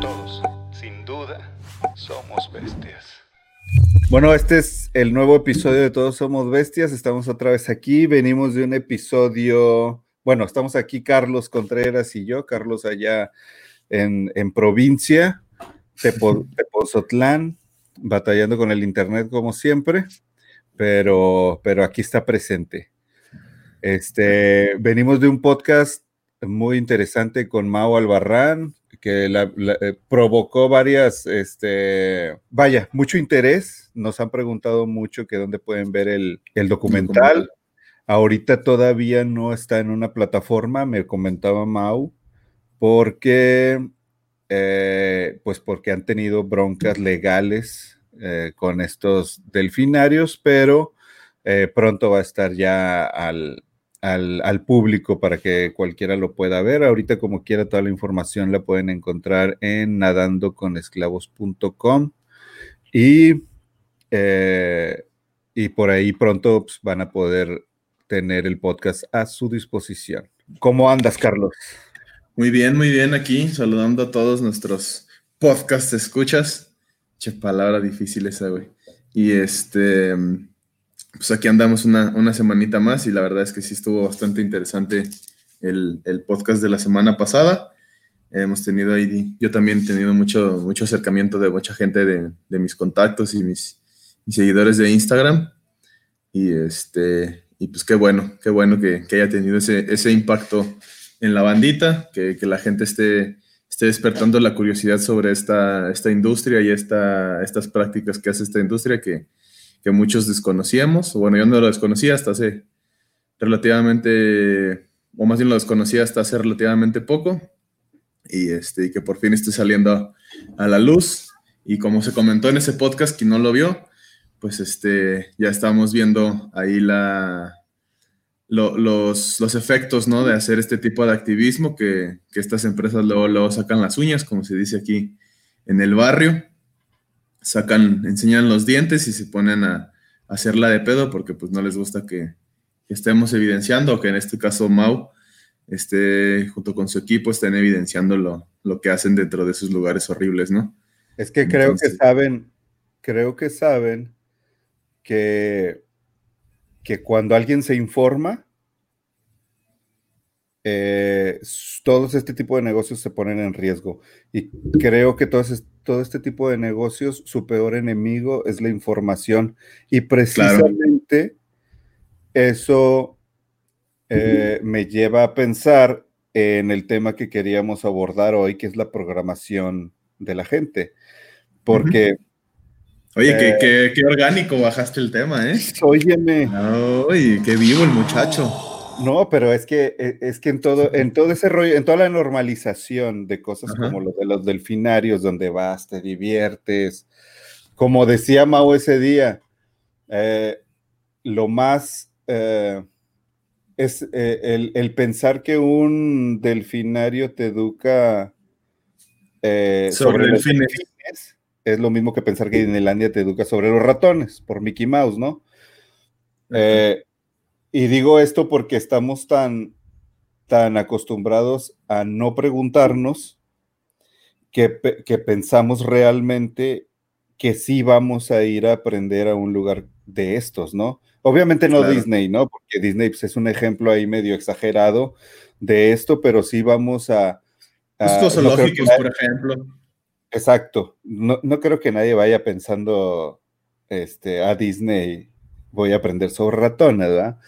Todos, sin duda, somos bestias. Bueno, este es el nuevo episodio de Todos Somos Bestias. Estamos otra vez aquí. Venimos de un episodio. Bueno, estamos aquí Carlos Contreras y yo. Carlos allá en, en provincia, Tepozotlán, batallando con el internet como siempre, pero, pero aquí está presente. Este, venimos de un podcast muy interesante con Mao Albarrán, que eh, provocó varias, este, vaya, mucho interés. Nos han preguntado mucho que dónde pueden ver el, documental. Ahorita todavía no está en una plataforma, me comentaba Mau, porque, eh, pues porque han tenido broncas legales eh, con estos delfinarios, pero pronto va a estar ya al, al, público para que cualquiera lo pueda ver. Ahorita como quiera toda la información la pueden encontrar en nadandoconesclavos.com y, eh, y por ahí pronto pues, van a poder tener el podcast a su disposición. ¿Cómo andas, Carlos? Muy bien, muy bien aquí, saludando a todos nuestros podcast escuchas. Che, palabra difícil esa, güey. Y este, pues aquí andamos una, una, semanita más y la verdad es que sí estuvo bastante interesante el, el, podcast de la semana pasada. Hemos tenido ahí, yo también he tenido mucho, mucho acercamiento de mucha gente de, de mis contactos y mis, mis, seguidores de Instagram. Y, este, y pues qué bueno, qué bueno que, que haya tenido ese, ese, impacto en la bandita, que, que, la gente esté, esté despertando la curiosidad sobre esta, esta industria y esta, estas prácticas que hace esta industria que, que muchos desconocíamos. Bueno, yo no lo desconocía hasta hace relativamente, o más bien lo desconocía hasta hace relativamente poco, y, este, y que por fin esté saliendo a, la luz. Y como se comentó en ese podcast, quien no lo vio, pues este, ya estamos viendo ahí la, los, los, efectos ¿no? de hacer este tipo de activismo que, que estas empresas luego, luego sacan las uñas, como se dice aquí en el barrio sacan, enseñan los dientes y se ponen a, hacerla de pedo porque pues no les gusta que, estemos evidenciando o que en este caso Mau esté junto con su equipo estén evidenciando lo, lo que hacen dentro de esos lugares horribles, ¿no? Es que creo que saben, creo que saben que, que cuando alguien se informa, eh, todos este tipo de negocios se ponen en riesgo. Y creo que todo, todo este tipo de negocios, su peor enemigo es la información. Y precisamente eso eh, me lleva a pensar en el tema que queríamos abordar hoy, que es la programación de la gente. Porque... Oye, qué, qué, orgánico bajaste el tema, ¿eh? Óyeme. Oye, qué vivo el muchacho. No, pero es que e, es que en todo, en todo ese rollo, en toda la normalización de cosas como lo de los delfinarios, donde vas, te diviertes, como decía Mao ese día, eh, lo más eh, es eh, el, pensar que un delfinario te educa sobre, delfines es lo mismo que pensar que Disneylandia te educa sobre los ratones, por Mickey Mouse, ¿no? Y digo esto porque estamos tan, tan acostumbrados a no preguntarnos que, pensamos realmente que sí vamos a ir a aprender a un lugar de estos, ¿no? Obviamente no Disney, ¿no? Porque Disney pues, es un ejemplo ahí medio exagerado de esto, pero sí vamos a... Estos zoológicos, por ejemplo. Exacto. No, no, creo que nadie vaya pensando este, a Disney voy a aprender sobre ratones, ¿verdad?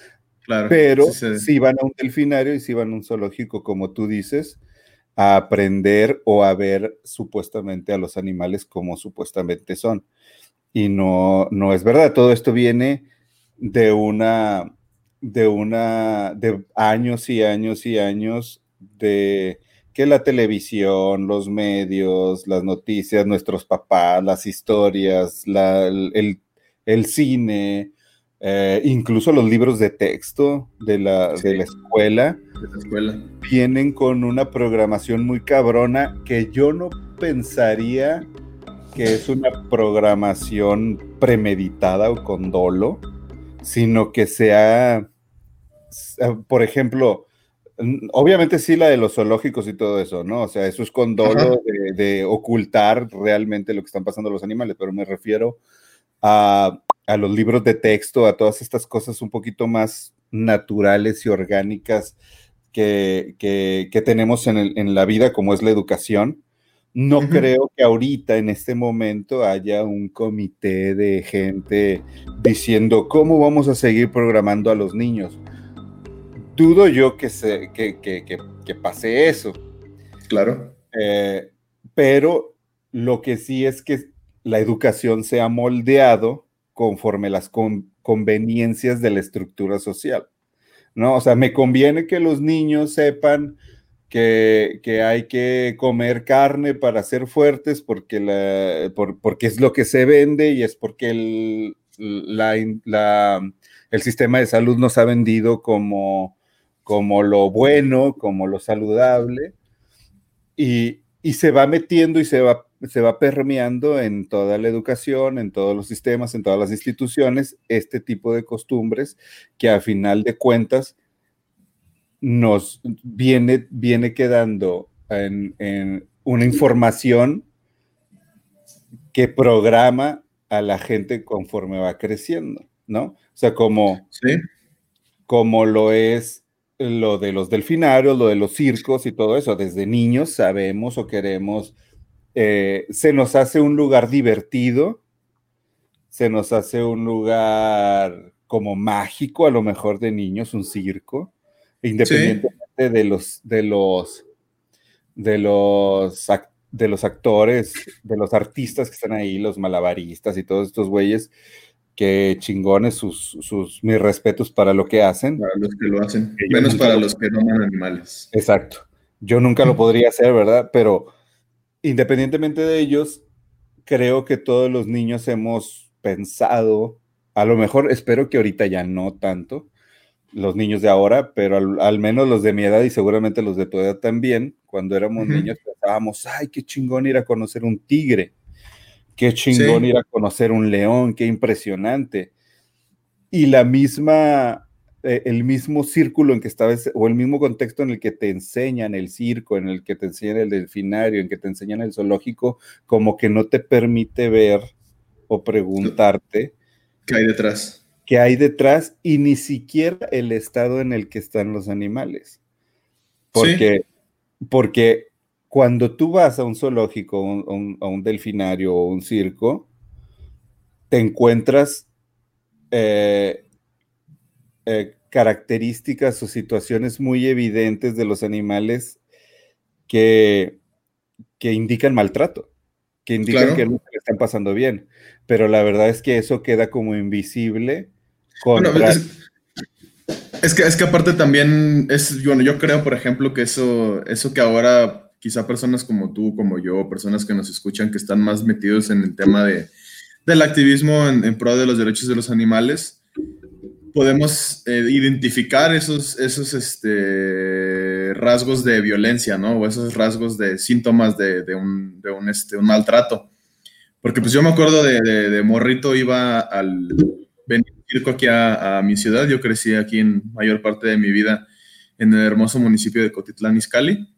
Claro. Pero si van a un delfinario y si van a un zoológico, como tú dices, a aprender o a ver supuestamente a los animales como supuestamente son. Y no, no es verdad. Todo esto viene de una, de una, de años y años y años de que la televisión, los medios, las noticias, nuestros papás, las historias, el, el cine, eh, incluso los libros de texto de la, de la escuela, vienen con una programación muy cabrona que yo no pensaría que es una programación premeditada o con dolo, sino que se ha por ejemplo, obviamente sí la de los zoológicos y todo eso, ¿no? O sea, eso es con dolo de, ocultar realmente lo que están pasando los animales, pero me refiero a, los libros de texto, a todas estas cosas un poquito más naturales y orgánicas que, tenemos en, en, la vida, como es la educación. No creo que ahorita, en este momento, haya un comité de gente diciendo cómo vamos a seguir programando a los niños. Dudo yo que, se, que, pase eso. Claro. Eh, pero lo que sí es que la educación se ha moldeado conforme las conveniencias de la estructura social. ¿no? O sea, me conviene que los niños sepan que, hay que comer carne para ser fuertes porque, la, porque es lo que se vende y es porque el, el sistema de salud nos ha vendido como, como lo bueno, como lo saludable, y, se va metiendo y se va, se va permeando en toda la educación, en todos los sistemas, en todas las instituciones, este tipo de costumbres que a final de cuentas nos viene, viene quedando en, una información que programa a la gente conforme va creciendo, ¿no? O sea, como, como lo es lo de los delfinarios, lo de los circos y todo eso. Desde niños sabemos o queremos, eh, se nos hace un lugar divertido, se nos hace un lugar como mágico, a lo mejor de niños, un circo, independientemente de los de los de los de los actores, de los artistas que están ahí, los malabaristas y todos estos güeyes, que chingones sus, sus mis respetos para lo que hacen. Para los que lo hacen, menos para los que no animales. Exacto. Yo nunca lo podría hacer, ¿verdad? Pero independientemente de ellos, creo que todos los niños hemos pensado, a lo mejor espero que ahorita ya no tanto, los niños de ahora, pero al, menos los de mi edad y seguramente los de tu edad también, cuando éramos niños pensábamos, ay, qué chingón ir a conocer un tigre, qué chingón ir a conocer un león, qué impresionante. Y la misma, eh, el mismo círculo en que estabas, o el mismo contexto en el que te enseñan el circo, en el que te enseñan el delfinario, en que te enseñan el zoológico, como que no te permite ver o preguntarte. ¿Qué hay detrás? que hay detrás y ni siquiera el estado en el que están los animales. Porque, porque cuando tú vas a un zoológico, a un delfinario o un circo, te encuentras eh, eh, características o situaciones muy evidentes de los animales que, que indican maltrato, que indican que no están pasando bien. Pero la verdad es que eso queda como invisible es, que, es que aparte también es, bueno, yo creo, por ejemplo, que eso, eso que ahora quizá personas como tú, como yo, personas que nos escuchan, que están más metidos en el tema de, del activismo en, pro de los derechos de los animales, podemos eh, identificar esos, esos este, rasgos de violencia, ¿no? O esos rasgos de síntomas de, de, un, de un, este, un, maltrato. Porque pues yo me acuerdo de, de Morrito, iba al circo aquí a, mi ciudad. Yo crecí aquí en mayor parte de mi vida en el hermoso municipio de Cotitlán, Izcalli,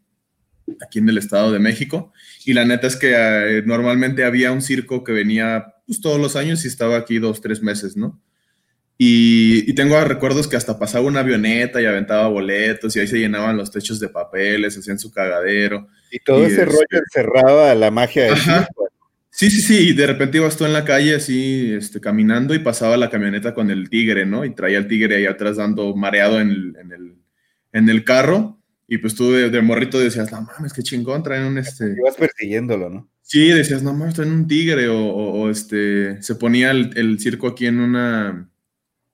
aquí en el Estado de México. Y la neta es que eh, normalmente había un circo que venía pues, todos los años y estaba aquí dos, tres meses, ¿no? Y, tengo recuerdos que hasta pasaba una avioneta y aventaba boletos y ahí se llenaban los techos de papeles, hacían su cagadero. Y todo ese rollo este encerraba la magia del. Sí, sí, sí, y de repente ibas tú en la calle así, este, caminando y pasaba la camioneta con el tigre, ¿no? Y traía el tigre ahí atrás dando mareado en el, en el, en el carro. Y pues tú de, morrito decías, no mames, qué chingón, traen un este. Ibas persiguiéndolo, ¿no? Sí, decías, no mames, traen un tigre. O, este, se ponía el, circo aquí en una,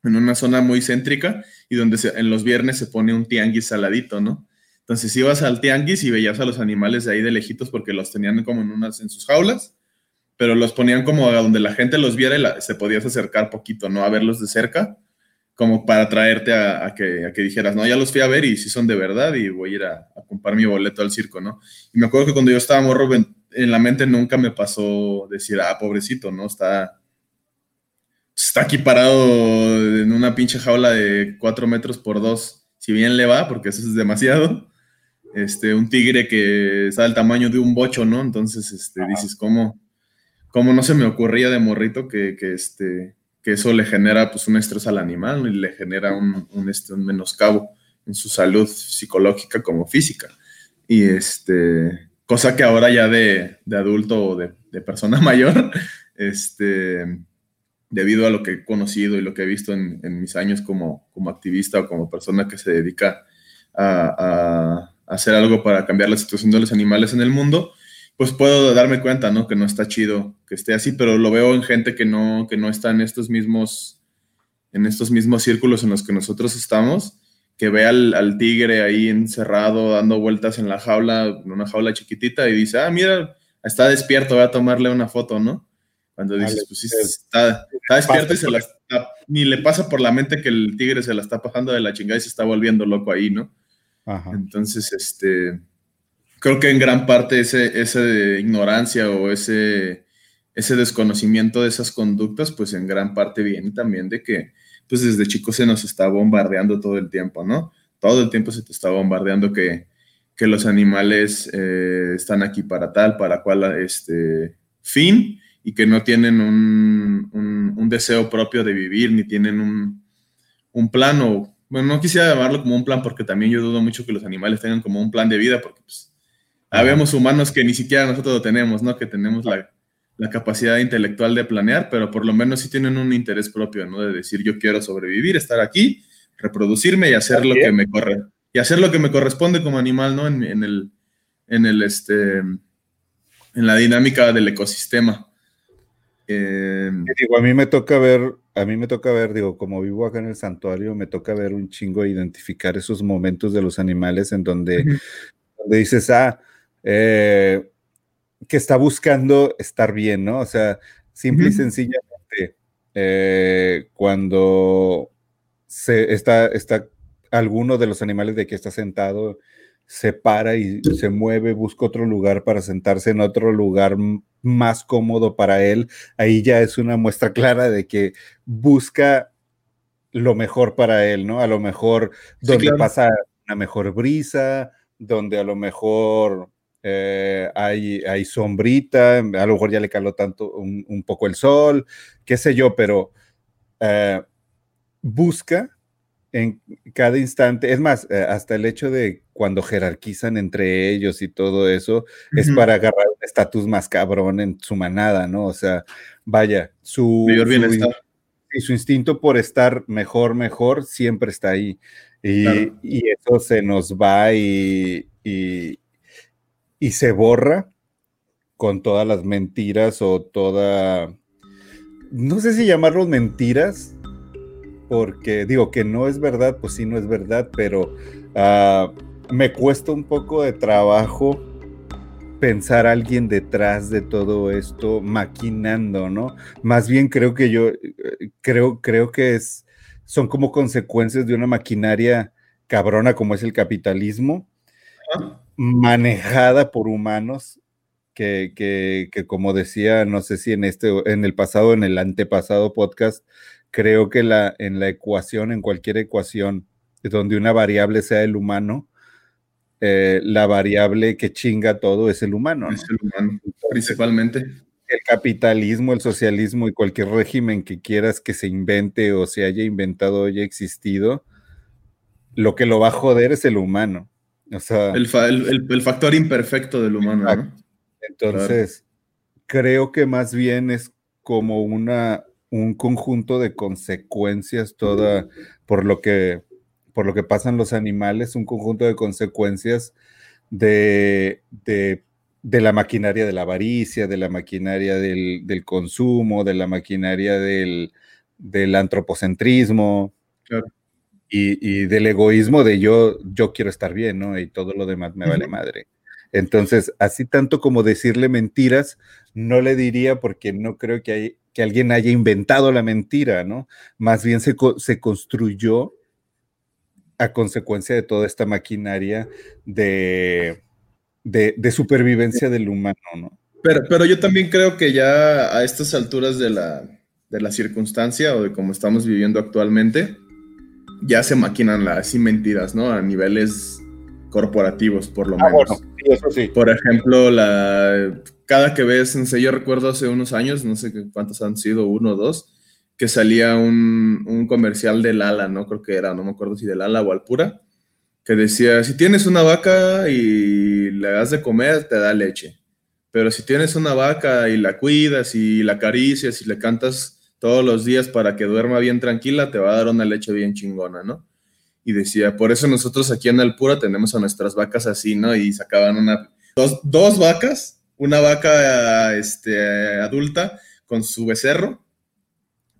en una zona muy céntrica y donde en los viernes se pone un tianguis saladito, ¿no? Entonces ibas al tianguis y veías a los animales de ahí de lejitos porque los tenían como en unas, en sus jaulas pero los ponían como a donde la gente los viera y se podías acercar poquito, ¿no? A verlos de cerca, como para traerte a, que, que, dijeras, no, ya los fui a ver y si son de verdad y voy a ir a, comprar mi boleto al circo, ¿no? Y me acuerdo que cuando yo estaba morro, en la mente nunca me pasó decir, ah, pobrecito, ¿no? Está, está aquí parado en una pinche jaula de 4 metros por 2, si bien le va, porque eso es demasiado. Este, un tigre que está del tamaño de un bocho, ¿no? Entonces, este, dices, ¿cómo, ¿cómo no se me ocurría de morrito que, que, este, que eso le genera pues un estrés al animal y le genera un, un, este, un menoscabo en su salud psicológica como física? Y este, cosa que ahora ya de, de adulto o de, de persona mayor, este, debido a lo que he conocido y lo que he visto en, mis años como, como, activista o como persona que se dedica a, hacer algo para cambiar la situación de los animales en el mundo, pues puedo darme cuenta, ¿no? Que no está chido que esté así, pero lo veo en gente que no, que no está en estos mismos, en estos mismos círculos en los que nosotros estamos, que ve al, al tigre ahí encerrado, dando vueltas en la jaula, en una jaula chiquitita, y dice, ah, mira, está despierto, voy a tomarle una foto, ¿no? Cuando dices, pues sí, está, despierto y se la está, ni le pasa por la mente que el tigre se la está pasando de la chingada y se está volviendo loco ahí, ¿no? Entonces, este, creo que en gran parte ese, ese de ignorancia o ese, ese desconocimiento de esas conductas, pues en gran parte viene también de que, pues desde chicos se nos está bombardeando todo el tiempo, ¿no? Todo el tiempo se te está bombardeando que, que los animales eh, están aquí para tal, para cual este, fin, y que no tienen un, un, deseo propio de vivir, ni tienen un, un plan o, bueno, no quisiera llamarlo como un plan porque también yo dudo mucho que los animales tengan como un plan de vida, porque pues habemos humanos que ni siquiera nosotros lo tenemos, ¿no? Que tenemos la, la, capacidad intelectual de planear, pero por lo menos sí tienen un interés propio, ¿no? De decir, yo quiero sobrevivir, estar aquí, reproducirme y hacer lo que me corre, y hacer lo que me corresponde como animal, ¿no? En, en el, en el, este, en la dinámica del ecosistema. Eh, digo, a mí me toca ver, a mí me toca ver, digo, como vivo acá en el santuario, me toca ver un chingo identificar esos momentos de los animales en donde, dices, ah, eh, que está buscando estar bien, ¿no? O sea, simple y sencillamente, eh, cuando se está, está alguno de los animales de que está sentado se para y se mueve, busca otro lugar para sentarse en otro lugar más cómodo para él, ahí ya es una muestra clara de que busca lo mejor para él, ¿no? A lo mejor donde pasa una mejor brisa, donde a lo mejor eh, hay, hay, sombrita, a lo mejor ya le caló tanto un, poco el sol, qué sé yo, pero eh, busca en cada instante, es más, eh, hasta el hecho de cuando jerarquizan entre ellos y todo eso, es para agarrar un estatus más cabrón en su manada, ¿no? O sea, vaya, su, bienestar. y su instinto por estar mejor, mejor, siempre está ahí. Y, y eso se nos va y, y, y se borra con todas las mentiras o toda, no sé si llamarlos mentiras, porque digo que no es verdad, pues sí, no es verdad, pero uh, me cuesta un poco de trabajo pensar a alguien detrás de todo esto maquinando, ¿no? Más bien creo que yo, eh, creo, creo que es, son como consecuencias de una maquinaria cabrona como es el capitalismo, manejada por humanos que, que, que, como decía, no sé si en este, en el pasado, en el antepasado podcast, creo que la, en la ecuación, en cualquier ecuación, donde una variable sea el humano, eh, la variable que chinga todo es el humano. Es el humano, principalmente. El capitalismo, el socialismo y cualquier régimen que quieras que se invente o se haya inventado o haya existido, lo que lo va a joder es el humano. O sea, el, factor imperfecto del humano. Entonces, creo que más bien es como una, un conjunto de consecuencias toda por lo que por lo que pasan los animales, un conjunto de consecuencias de, de, la maquinaria de la avaricia, de la maquinaria del, consumo, de la maquinaria del, antropocentrismo y, del egoísmo de yo, yo quiero estar bien, ¿no? Y todo lo demás me vale madre. Entonces, así tanto como decirle mentiras, no le diría porque no creo que, hay, que alguien haya inventado la mentira, ¿no? Más bien se, se construyó a consecuencia de toda esta maquinaria de, de, supervivencia del humano, ¿no? Pero, pero yo también creo que ya a estas alturas de la, de la circunstancia o de cómo estamos viviendo actualmente, ya se maquinan las mentiras, ¿no? A niveles corporativos, por lo ah, menos. eso sí. Por ejemplo, la, cada que ves, no sé, yo recuerdo hace unos años, no sé cuántos han sido, uno o dos, que salía un, un comercial del Ala, ¿no? Creo que era, no me acuerdo si del Ala o Alpura, que decía, si tienes una vaca y le das de comer, te da leche. Pero si tienes una vaca y la cuidas y la acaricias y le cantas todos los días para que duerma bien tranquila, te va a dar una leche bien chingona, ¿no? Y decía, por eso nosotros aquí en Alpura tenemos a nuestras vacas así, ¿no? Y sacaban una, dos, dos vacas, una vaca este, adulta con su becerro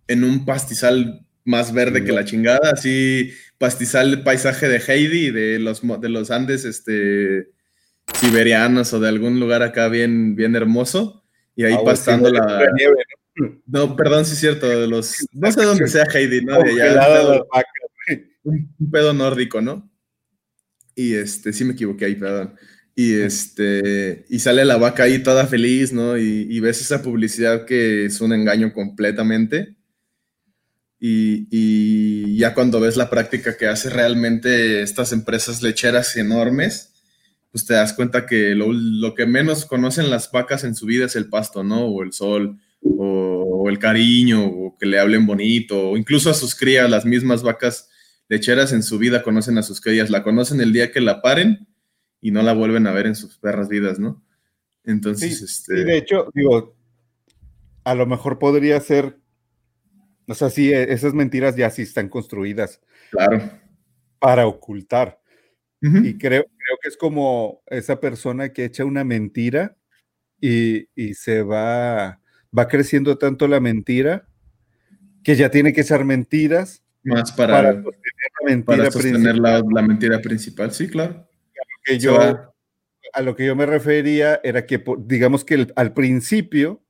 en un pastizal más verde que la chingada, así pastizal paisaje de Heidi, de los, de los Andes este, siberianos o de algún lugar acá bien, bien hermoso, y ahí ah, pastando la... ¿no? perdón, sí es cierto, de los... No sé dónde sea Heidi, ¿no? De allá, un, pedo nórdico, ¿no? Y este, sí me equivoqué ahí, perdón. Y este, y sale la vaca ahí toda feliz, ¿no? Y, y ves esa publicidad que es un engaño completamente y, ya cuando ves la práctica que hace realmente estas empresas lecheras enormes, pues te das cuenta que lo, que menos conocen las vacas en su vida es el pasto, ¿no? O el sol, o, el cariño, o que le hablen bonito, o incluso a sus crías, las mismas vacas lecheras en su vida conocen a sus crías, la conocen el día que la paren y no la vuelven a ver en sus perras vidas, ¿no? Entonces, este... de hecho, digo, a lo mejor podría ser o sea, sí, e, esas mentiras ya sí están construidas. Claro. Para ocultar. Y creo, creo que es como esa persona que echa una mentira y, se va, va creciendo tanto la mentira que ya tiene que echar mentiras. Más para, sostener la mentira, sostener la, mentira principal, sí, claro. Que yo, a lo que yo me refería era que, digamos que al principio,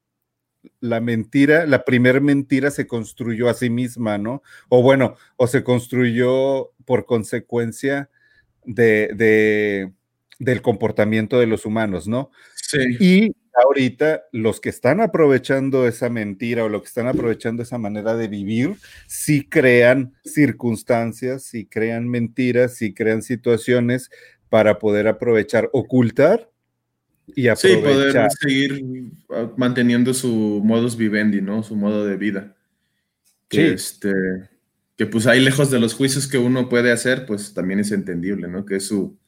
la mentira, la primera mentira se construyó a sí misma, ¿no? O bueno, o se construyó por consecuencia de, del comportamiento de los humanos, ¿no? Sí. Y ahorita los que están aprovechando esa mentira o los que están aprovechando esa manera de vivir, sí crean circunstancias, sí crean mentiras, sí crean situaciones para poder aprovechar, ocultar y Sí, poder seguir ah, manteniendo su modus vivendi, ¿no? Su modo de vida. Que, este, que pues ahí lejos de los juicios que uno puede hacer, pues también es entendible, ¿no? Que es su,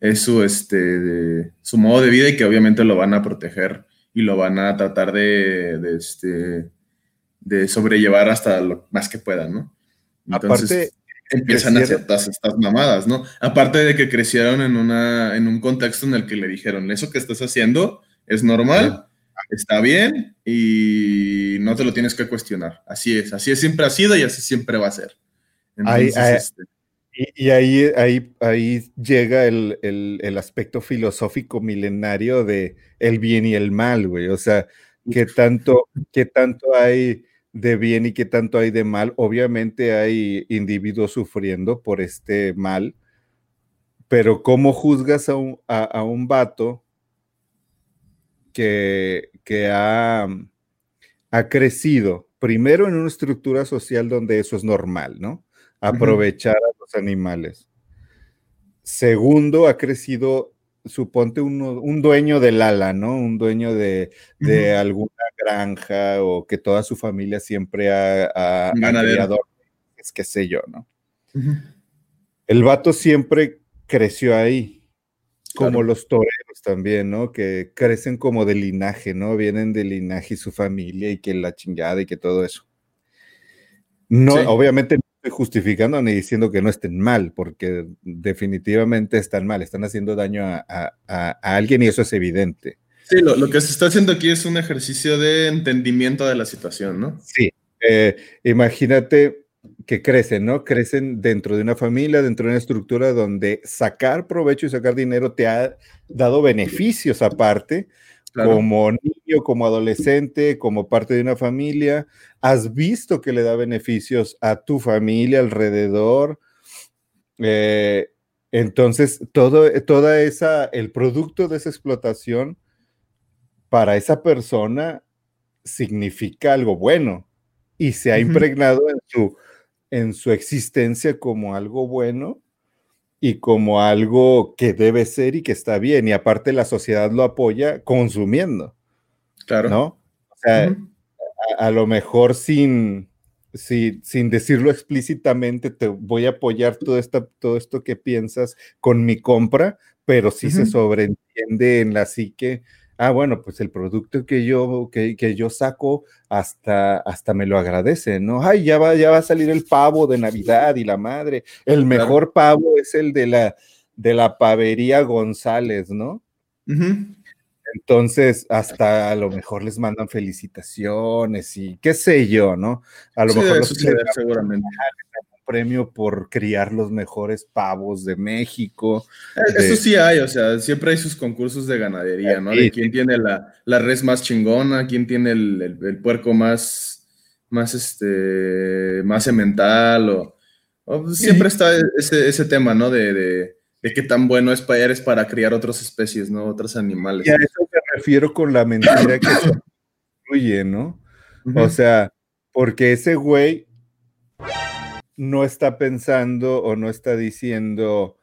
es su, este, su modo de vida y que obviamente lo van a proteger y lo van a tratar de, de, este, de sobrellevar hasta lo más que puedan, ¿no? Aparte, empiezan a hacer todas estas mamadas, ¿no? Aparte de que crecieron en, una, en un contexto en el que le dijeron, eso que estás haciendo es normal, está bien y no te lo tienes que cuestionar. Así es, así es, siempre ha sido y así siempre va a ser. Este y, ahí, ahí, ahí llega el, el, aspecto filosófico milenario de el bien y el mal, güey. O sea, ¿qué tanto, qué tanto hay de bien y qué tanto hay de mal. Obviamente hay individuos sufriendo por este mal, pero ¿cómo juzgas a un, a, un vato que, que ha, ha, crecido primero en una estructura social donde eso es normal, ¿no? Aprovechar a los animales. Segundo, ha crecido suponte un, dueño del ala, ¿no? Un dueño de, alguna granja o que toda su familia siempre ha, ha, es que sé yo, ¿no? El vato siempre creció ahí, como los toreros también, ¿no? Que crecen como de linaje, ¿no? Vienen de linaje y su familia y que la chingada y que todo eso. No, obviamente justificando ni diciendo que no estén mal, porque definitivamente están mal, están haciendo daño a, alguien y eso es evidente. Sí, lo, que se está haciendo aquí es un ejercicio de entendimiento de la situación, ¿no? Sí, eh, imagínate que crecen, ¿no? Crecen dentro de una familia, dentro de una estructura donde sacar provecho y sacar dinero te ha dado beneficios aparte, como niño, como adolescente, como parte de una familia, has visto que le da beneficios a tu familia alrededor. Eh, entonces, todo, toda esa, el producto de esa explotación para esa persona significa algo bueno. y se ha impregnado en su, en su existencia como algo bueno y como algo que debe ser y que está bien. Y aparte la sociedad lo apoya consumiendo. Claro. ¿No? O sea, a, lo mejor sin, sin decirlo explícitamente, te voy a apoyar todo, esta, todo esto que piensas con mi compra, pero sí se sobreentiende en la psique ah, bueno, pues el producto que yo, que, yo saco hasta, hasta me lo agradece, ¿no? Ay, ya va, ya va a salir el pavo de Navidad y la madre. El mejor pavo es el de la, de la pavería González, ¿no? Entonces, hasta a lo mejor les mandan felicitaciones y qué sé yo, ¿no? A lo mejor seguramente premio por criar los mejores pavos de México. Eh, eso sí hay, o sea, siempre hay sus concursos de ganadería, ¿no? De quién tiene la, res más chingona, quién tiene el, puerco más, más, este, más semental, o, pues, siempre está ese, tema, ¿no? De, de, qué tan bueno es para, eres para criar otras especies, ¿no? Otros animales. Y a eso me refiero con la mentira que se incluye, ¿no? O sea, porque ese güey no está pensando o no está diciendo,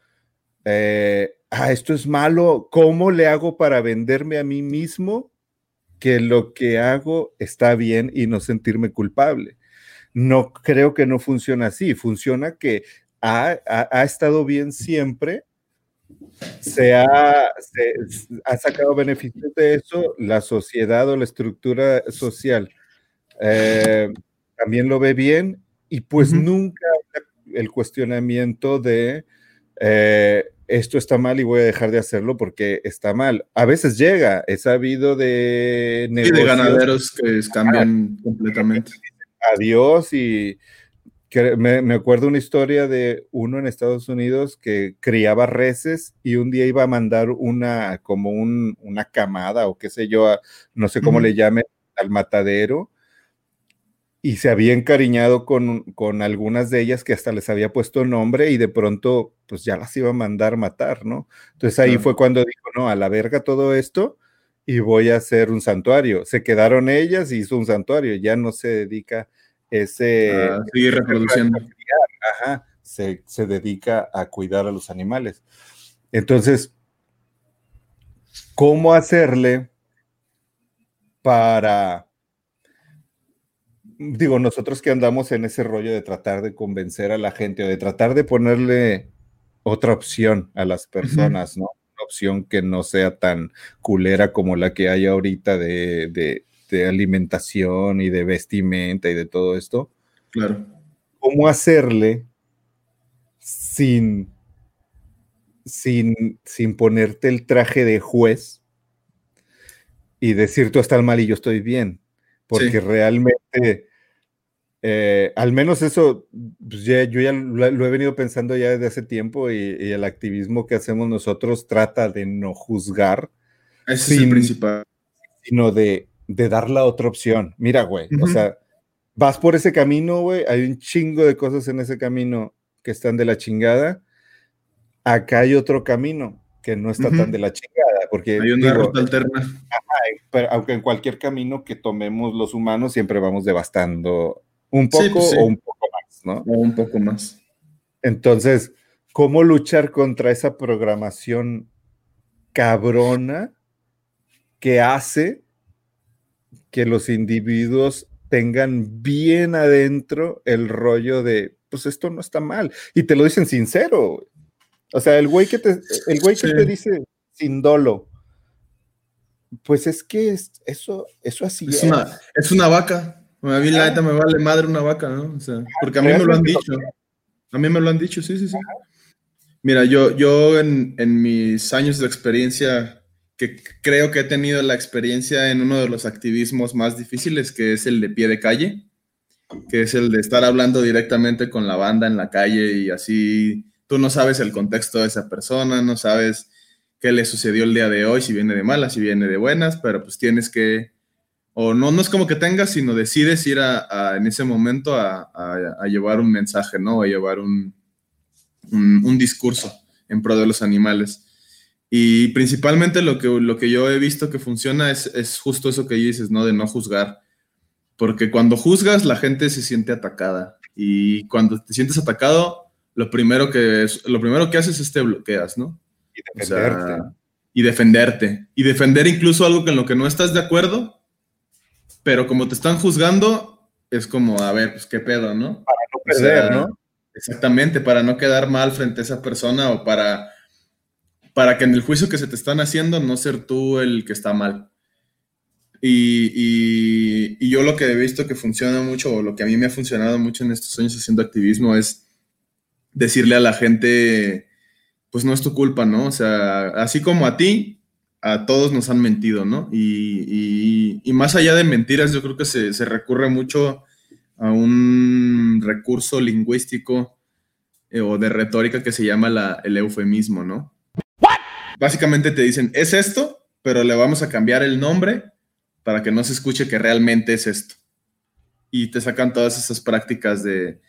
eh, ah, esto es malo, ¿cómo le hago para venderme a mí mismo que lo que hago está bien y no sentirme culpable? No creo que no funciona así, funciona que ha, estado bien siempre, se ha, ha, sacado beneficios de eso, la sociedad o la estructura social eh, también lo ve bien y pues nunca el cuestionamiento de eh, esto está mal y voy a dejar de hacerlo porque está mal. A veces llega, he sabido de negocios. de ganaderos que cambian completamente. Adiós y me, me, acuerdo una historia de uno en Estados Unidos que criaba reses y un día iba a mandar una, como una camada o qué sé yo, no sé cómo le llame, al matadero y se había encariñado con, con, algunas de ellas que hasta les había puesto nombre y de pronto pues ya las iba a mandar matar, ¿no? Entonces ahí fue cuando dijo, no, a la verga todo esto y voy a hacer un santuario. Se quedaron ellas y hizo un santuario, ya no se dedica ese... Reproduciendo. Ajá, se, se dedica a cuidar a los animales. Entonces, ¿cómo hacerle para digo, nosotros que andamos en ese rollo de tratar de convencer a la gente o de tratar de ponerle otra opción a las personas, ¿no? Una opción que no sea tan culera como la que hay ahorita de, alimentación y de vestimenta y de todo esto. Claro. ¿Cómo hacerle sin, sin, sin ponerte el traje de juez y decir tú estás mal y yo estoy bien? Porque realmente eh, al menos eso, pues, yo ya lo, he venido pensando ya desde hace tiempo y, el activismo que hacemos nosotros trata de no juzgar. Ese es el principal. Sino de, de, dar la otra opción. Mira, güey, o sea, vas por ese camino, güey, hay un chingo de cosas en ese camino que están de la chingada. Acá hay otro camino que no está tan de la chingada, porque... Hay una ruta alterna. aunque en cualquier camino que tomemos los humanos siempre vamos devastando un poco pues o un poco más, ¿no? O un poco más. Entonces, ¿cómo luchar contra esa programación cabrona que hace que los individuos tengan bien adentro el rollo de, pues esto no está mal? Y te lo dicen sincero. O sea, el güey que te, el güey que te dice sin dolo, pues es que eso, eso así es. Una, es una vaca. A mí la neta me vale madre una vaca, ¿no? O sea, porque a mí me lo han dicho. A mí me lo han dicho, sí, sí, sí. Mira, yo, yo en, en mis años de experiencia, que creo que he tenido la experiencia en uno de los activismos más difíciles, que es el de pie de calle, que es el de estar hablando directamente con la banda en la calle y así tú no sabes el contexto de esa persona, no sabes qué le sucedió el día de hoy, si viene de malas, si viene de buenas, pero pues tienes que o no, no es como que tengas, sino decides ir a, en ese momento a, llevar un mensaje, ¿no? A llevar un, un, discurso en pro de los animales. Y principalmente lo que, lo que yo he visto que funciona es, es, justo eso que dices, ¿no? De no juzgar. porque cuando juzgas la gente se siente atacada y cuando te sientes atacado, lo primero que, es, lo primero que haces es te bloqueas, ¿no? Y defenderte. y defenderte. Y defender incluso algo con lo que no estás de acuerdo, pero como te están juzgando, es como, a ver, pues qué pedo, ¿no? Para no perder, ¿no? Exactamente, para no quedar mal frente a esa persona o para, para que en el juicio que se te están haciendo no ser tú el que está mal. Y, y, yo lo que he visto que funciona mucho, o lo que a mí me ha funcionado mucho en estos años haciendo activismo, es decirle a la gente, pues no es tu culpa, ¿no? O sea, así como a ti, a todos nos han mentido, ¿no? Y, y más allá de mentiras, yo creo que se, se, recurre mucho a un recurso lingüístico eh, o de retórica que se llama la, el eufemismo, ¿no? Básicamente te dicen, es esto, pero le vamos a cambiar el nombre para que no se escuche que realmente es esto. Y te sacan todas esas prácticas de,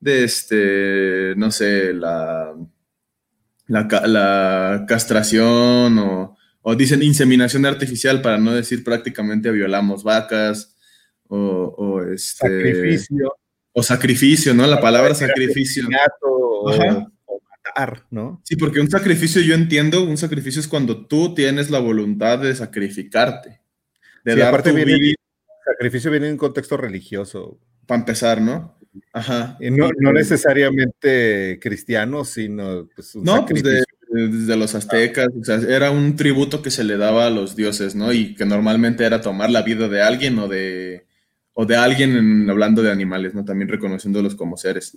de este, no sé, la, la, castración o, o, dicen inseminación artificial para no decir prácticamente violamos vacas o, o este... Sacrificio. O sacrificio, ¿no? La palabra sacrificio. O, o matar, ¿no? Sí, porque un sacrificio yo entiendo, un sacrificio es cuando tú tienes la voluntad de sacrificarte de aparte viene, sacrificio viene en un contexto religioso. Para empezar, ¿no? Ajá. no, no, necesariamente cristiano, sino pues, no, pues de, desde los aztecas, o sea, era un tributo que se le daba a los dioses, ¿no? Y que normalmente era tomar la vida de alguien o de, o de alguien hablando de animales, ¿no? También reconociéndolos como seres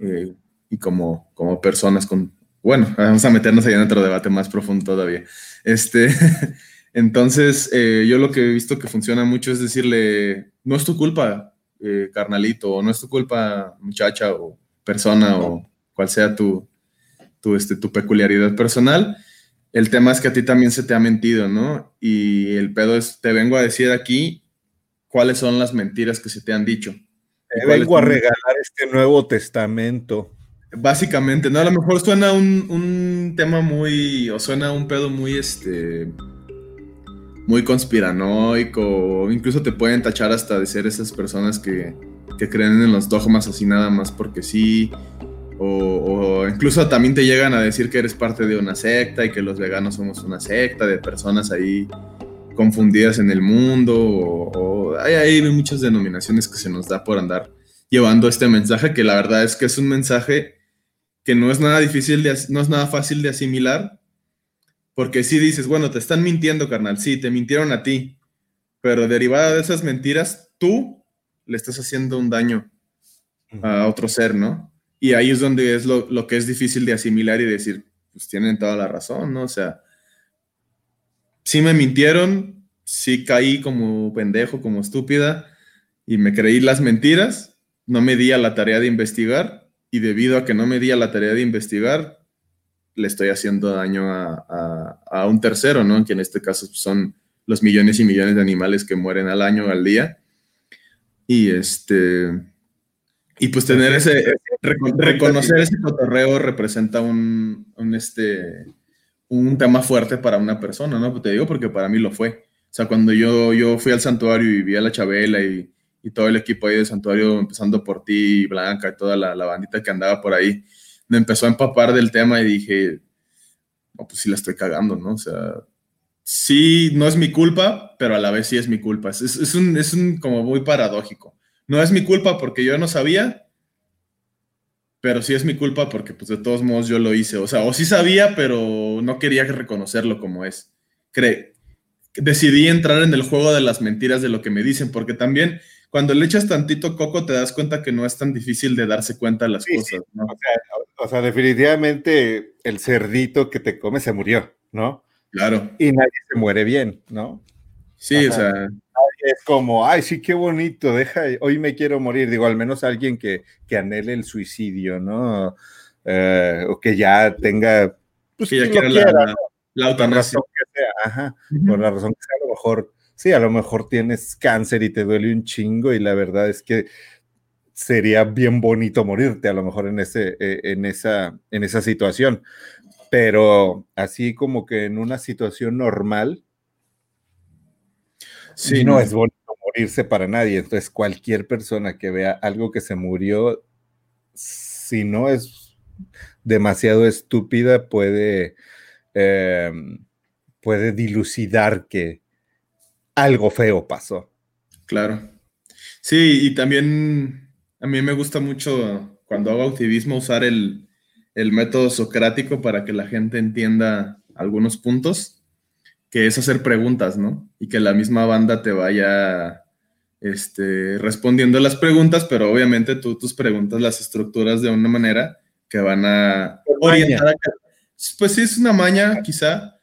eh, y como, como personas con... Bueno, vamos a meternos ahí en otro debate más profundo todavía. Este, Entonces, eh, yo lo que he visto que funciona mucho es decirle, no es tu culpa, eh, carnalito, o no es tu culpa, muchacha, o persona, o cual sea tu, tu, este, tu peculiaridad personal. El tema es que a ti también se te ha mentido, ¿no? Y el pedo es, te vengo a decir aquí cuáles son las mentiras que se te han dicho. Te vengo a regalar este Nuevo Testamento. Básicamente, ¿no? A lo mejor suena un, un tema muy, o suena un pedo muy, este, muy conspiranoico, incluso te pueden tachar hasta de ser esas personas que, creen en los dogmas así nada más porque sí, o, incluso también te llegan a decir que eres parte de una secta y que los veganos somos una secta de personas ahí confundidas en el mundo, o, hay, hay, muchas denominaciones que se nos da por andar llevando este mensaje, que la verdad es que es un mensaje que no es nada difícil, de, no es nada fácil de asimilar, porque si dices, bueno, te están mintiendo, carnal, sí, te mintieron a ti, pero derivada de esas mentiras, tú le estás haciendo un daño a otro ser, ¿no? Y ahí es donde es lo, que es difícil de asimilar y decir, pues tienen toda la razón, ¿no? O sea, sí me mintieron, sí caí como pendejo, como estúpida, y me creí las mentiras, no me di a la tarea de investigar, y debido a que no me di a la tarea de investigar, le estoy haciendo daño a, un tercero, ¿no? Que en este caso son los millones y millones de animales que mueren al año, al día. Y este. Y pues tener ese. reconocer ese cotorreo representa un, este, un tema fuerte para una persona, ¿no? Te digo porque para mí lo fue. O sea, cuando yo, yo fui al santuario y vi a la Chabela y, todo el equipo ahí del santuario, empezando por ti, Blanca y toda la, la bandita que andaba por ahí, me empezó a empapar del tema y dije, pues sí la estoy cagando, ¿no? O sea, sí, no es mi culpa, pero a la vez sí es mi culpa. Es, es, un, es un como muy paradójico. No es mi culpa porque yo no sabía, pero sí es mi culpa porque pues de todos modos yo lo hice. O sea, o sí sabía, pero no quería reconocerlo como es. Cree, decidí entrar en el juego de las mentiras de lo que me dicen, porque también cuando le echas tantito coco te das cuenta que no es tan difícil de darse cuenta de las cosas, ¿no? O sea, definitivamente el cerdito que te come se murió, ¿no? Claro. Y nadie se muere bien, ¿no? Sí, o sea. Es como, ay, sí, qué bonito, deja, hoy me quiero morir. Digo, al menos alguien que, que anhele el suicidio, ¿no? Eh, o que ya tenga. Pues, que ya quiera la, la, Por la razón que sea, ajá. Por la razón que sea, a lo mejor sí, a lo mejor tienes cáncer y te duele un chingo y la verdad es que sería bien bonito morirte a lo mejor en, ese, eh, en, esa, en esa situación. Pero así como que en una situación normal, sí, no, es bonito morirse para nadie. Entonces, cualquier persona que vea algo que se murió, si no es demasiado estúpida, puede, em, puede dilucidar que algo feo pasó. Claro. Sí, y también a mí me gusta mucho cuando hago activismo usar el, el método socrático para que la gente entienda algunos puntos, que es hacer preguntas, ¿no? Y que la misma banda te vaya este, respondiendo las preguntas, pero obviamente tú tus preguntas las estructuras de una manera que van a orientar a... Pues sí, es una maña, quizá,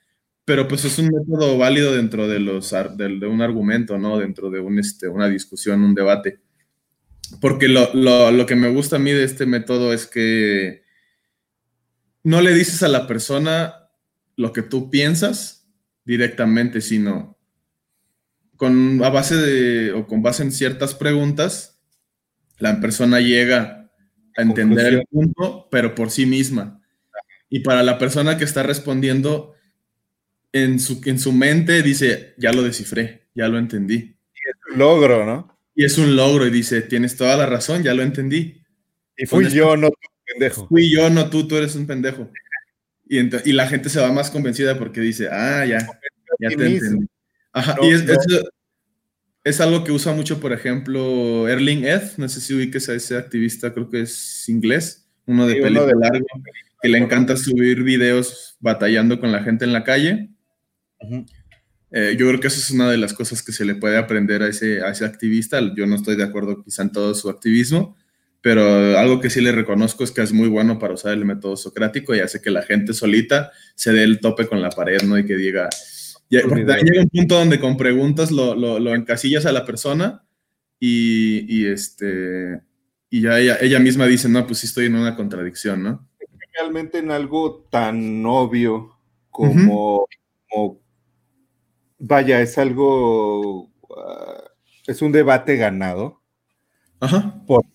pero pues es un método válido dentro de, los, de, un argumento, ¿no? Dentro de un, este, una discusión, un debate. Porque lo, lo, lo que me gusta a mí de este método es que no le dices a la persona lo que tú piensas directamente, sino con a base de o con base en ciertas preguntas, la persona llega a entender el punto, pero por sí misma. Y para la persona que está respondiendo, en su, en su mente dice, ya lo descifré, ya lo entendí. Y es un logro, ¿no? Y es un logro y dice, tienes toda la razón, ya lo entendí. Y fui yo, no pendejo. Fui yo, no tú, tú eres un pendejo. Y, y la gente se va más convencida porque dice, ah, ya, ya te entendí. Ajá, y es, es, algo que usa mucho, por ejemplo, Erling Ed, no sé si ubiques a ese activista, creo que es inglés, uno de pelo largo, que le encanta subir videos batallando con la gente en la calle. Eh, yo creo que eso es una de las cosas que se le puede aprender a ese, a ese activista. Yo no estoy de acuerdo quizá en todo su activismo, pero algo que sí le reconozco es que es muy bueno para usar el método socrático y hace que la gente solita se dé el tope con la pared, ¿no? Y que diga, ya, llega un punto donde con preguntas lo, lo, encasillas a la persona y, y este, y ya ella, ella, misma dice, no, pues sí estoy en una contradicción, ¿no? Realmente en algo tan obvio como, vaya, es algo, ah, es un debate ganado. Ajá. Porque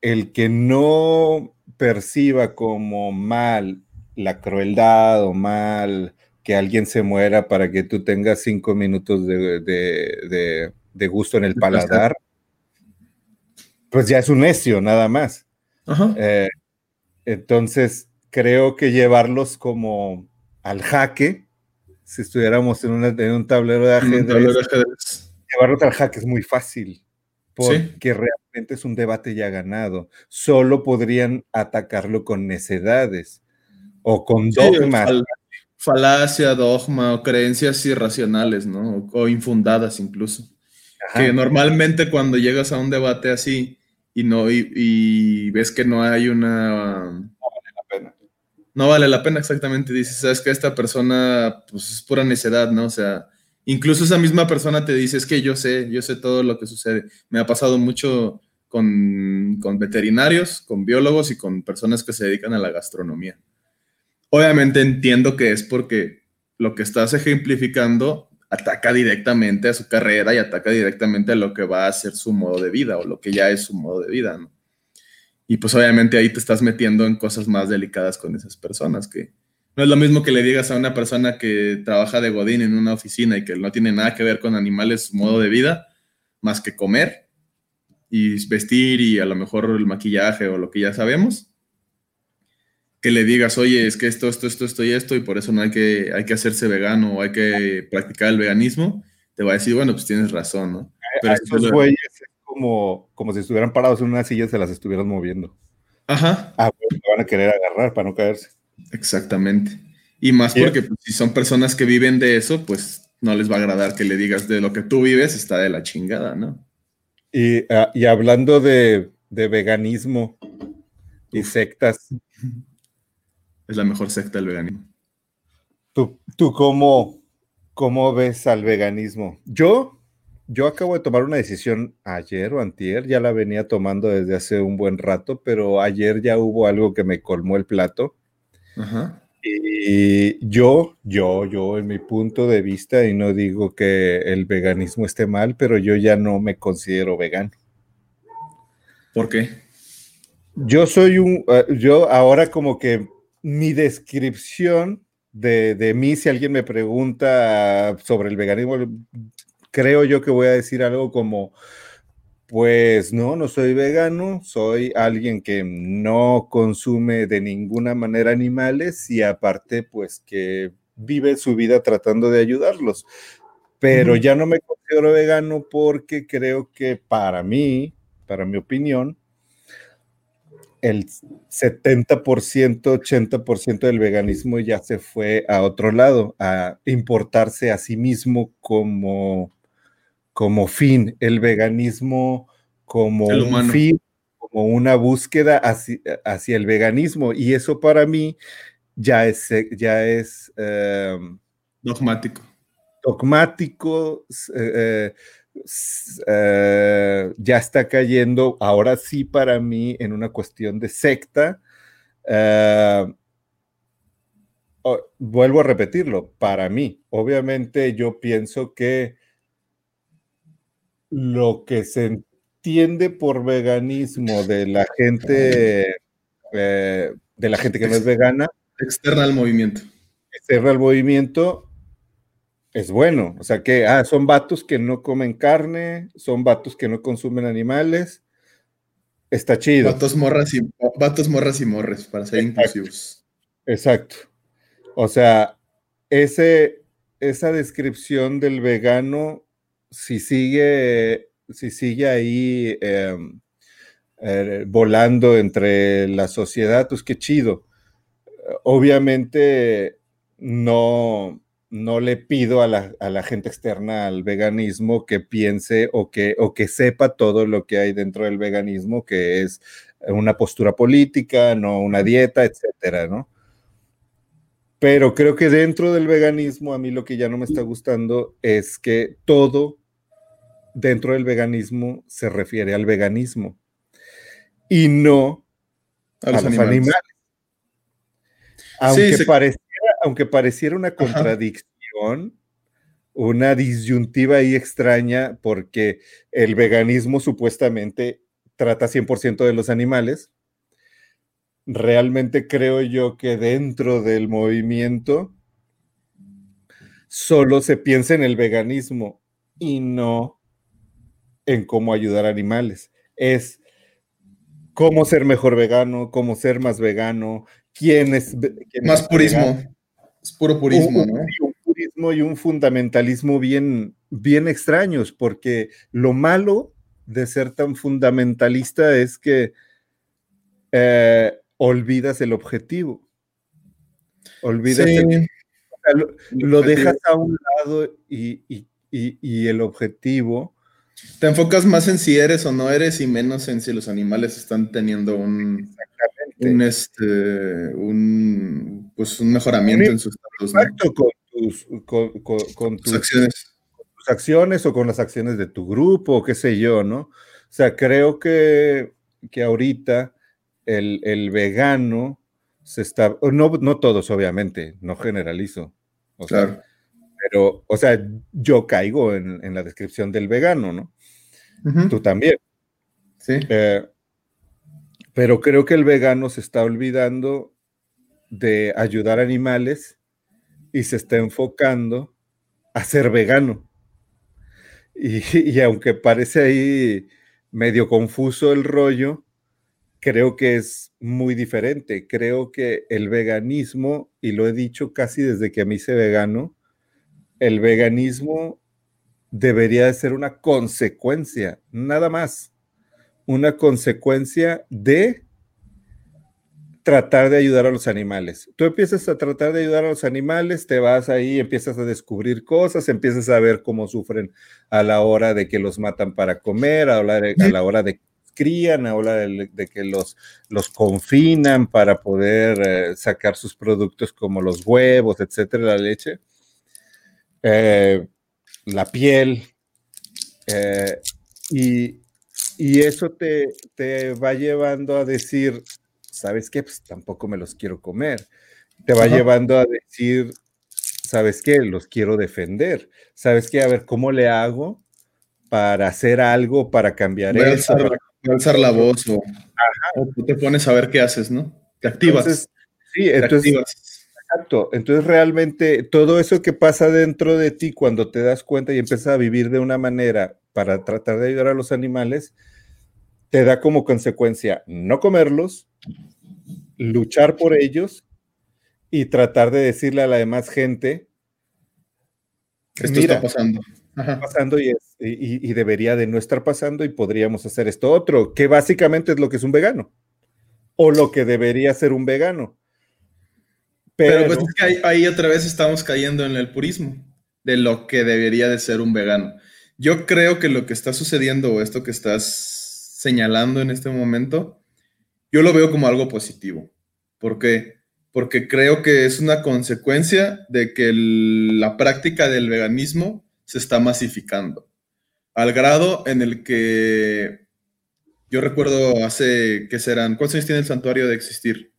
el que no perciba como mal la crueldad o mal que alguien se muera para que tú tengas cinco minutos de, gusto en el paladar, pues ya es un necio, nada más. Eh, entonces, creo que llevarlos como al jaque, si estuviéramos en, un tablero de ajedrez, llevarlos al jaque es muy fácil, porque realmente es un debate ya ganado. Solo podrían atacarlo con necedades o con dogmas. falacia, dogma o creencias irracionales, ¿no? O, infundadas incluso. Que normalmente cuando llegas a un debate así y no y, ves que no hay una no vale la pena. No vale la pena exactamente, dices, sabes que esta persona pues es pura necedad, ¿no? O sea, incluso esa misma persona te dice, es que yo sé, yo sé todo lo que sucede. Me ha pasado mucho con, veterinarios, con biólogos y con personas que se dedican a la gastronomía. Obviamente entiendo que es porque lo que estás ejemplificando ataca directamente a su carrera y ataca directamente a lo que va a ser su modo de vida o lo que ya es su modo de vida. Y pues obviamente ahí te estás metiendo en cosas más delicadas con esas personas que, no es lo mismo que le digas a una persona que trabaja de godín en una oficina y que no tiene nada que ver con animales, su modo de vida, más que comer y vestir y a lo mejor el maquillaje o lo que ya sabemos, que le digas, oye, es que esto, esto, esto, esto y esto, y por eso no hay que, hay que hacerse vegano o hay que practicar el veganismo, te va a decir, bueno, pues tienes razón, ¿no? Pero estos güeyes es como, como si estuvieran parados en una silla y se las estuvieran moviendo. Ajá. Ah, pues van a querer agarrar para no caerse. Exactamente. Y más porque pues, si son personas que viven de eso, pues no les va a agradar que le digas de lo que tú vives está de la chingada, ¿no? Y, ah, hablando de, veganismo y sectas. Es la mejor secta el veganismo. ¿Tú, tú cómo, cómo ves al veganismo? Yo, yo acabo de tomar una decisión ayer o antier, ya la venía tomando desde hace un buen rato, pero ayer ya hubo algo que me colmó el plato y yo, yo, yo, en mi punto de vista, y no digo que el veganismo esté mal, pero yo ya no me considero vegano. ¿Por qué? Yo soy un, ah, yo ahora como que mi descripción de, de, mí, si alguien me pregunta sobre el veganismo, creo yo que voy a decir algo como, pues no, no soy vegano, soy alguien que no consume de ninguna manera animales y aparte, pues que vive su vida tratando de ayudarlos. Pero ya no me considero vegano porque creo que para mí, para mi opinión, el 70%, 80% del veganismo ya se fue a otro lado, a importarse a sí mismo como, como fin. El veganismo como un fin, como una búsqueda hacia, el veganismo. Y eso para mí ya es, ya es em, dogmático. Dogmático. Eh, eh, ya está cayendo, ahora sí para mí, en una cuestión de secta. Eh, vuelvo a repetirlo, para mí, obviamente yo pienso que lo que se entiende por veganismo de la gente, eh, de la gente que no es vegana. Externa al movimiento. Externa al movimiento, es bueno. O sea que, ah, son vatos que no comen carne, son vatos que no consumen animales. Está chido. Vatos morras y, vatos morras y morres, para ser inclusivos. Exacto. O sea, ese, esa descripción del vegano, si sigue, si sigue ahí em, eh, volando entre la sociedad, pues qué chido. Obviamente no, no le pido a la, gente externa al veganismo que piense o que, o que sepa todo lo que hay dentro del veganismo, que es una postura política, no una dieta, etcétera, ¿no? Pero creo que dentro del veganismo, a mí lo que ya no me está gustando es que todo dentro del veganismo se refiere al veganismo y no a los, animales. Aunque parece aunque pareciera una contradicción, una disyuntiva ahí extraña, porque el veganismo supuestamente trata 100% de los animales, realmente creo yo que dentro del movimiento solo se piensa en el veganismo y no en cómo ayudar a animales. Es cómo ser mejor vegano, cómo ser más vegano, quién es... más purismo puro purismo, un, ¿no? Un purismo y un fundamentalismo bien, bien extraños, porque lo malo de ser tan fundamentalista es que eh, olvidas el objetivo. Olvidas lo, dejas a un lado y, el objetivo. Te enfocas más en si eres o no eres y menos en si los animales están teniendo un, un, este, un, pues un mejoramiento en sus estados. con tus, acciones. tus acciones o con las acciones de tu grupo, o qué sé yo, ¿no? O sea, creo que, que ahorita el, el, vegano se está, no, no todos obviamente, no generalizo. O claro. Pero, o sea, yo caigo en, en la descripción del vegano, ¿no? Tú también. Sí. Eh, pero creo que el vegano se está olvidando de ayudar animales y se está enfocando a ser vegano. Y, aunque parece ahí medio confuso el rollo, creo que es muy diferente. Creo que el veganismo, y lo he dicho casi desde que me hice vegano, el veganismo debería de ser una consecuencia, nada más una consecuencia de tratar de ayudar a los animales. Tú empiezas a tratar de ayudar a los animales, te vas ahí, empiezas a descubrir cosas, empiezas a ver cómo sufren a la hora de que los matan para comer, a la, hora de crían, a la hora de, que los, los confinan para poder eh, sacar sus productos como los huevos, etcétera, la leche, eh, la piel. Eh, y, y eso te, te va llevando a decir, ¿sabes qué? Pues tampoco me los quiero comer. Te va llevando a decir, ¿sabes qué? Los quiero defender. ¿Sabes qué? A ver, ¿cómo le hago para hacer algo, para cambiar eso? Alzar, la voz o, tú te pones a ver qué haces, ¿no? Te activas. sí, entonces, Exacto. Entonces realmente todo eso que pasa dentro de ti cuando te das cuenta y empiezas a vivir de una manera para tratar de ayudar a los animales, te da como consecuencia no comerlos, luchar por ellos y tratar de decirle a la demás gente, esto está pasando. Está pasando y, y, debería de no estar pasando y podríamos hacer esto otro, que básicamente es lo que es un vegano o lo que debería ser un vegano. Pero, pues es que ahí, otra vez estamos cayendo en el purismo de lo que debería de ser un vegano. Yo creo que lo que está sucediendo o esto que estás señalando en este momento, yo lo veo como algo positivo. ¿Por qué? Porque creo que es una consecuencia de que la práctica del veganismo se está masificando. Al grado en el que yo recuerdo hace, ¿qué serán? ¿Cuántos años tiene el santuario de existir?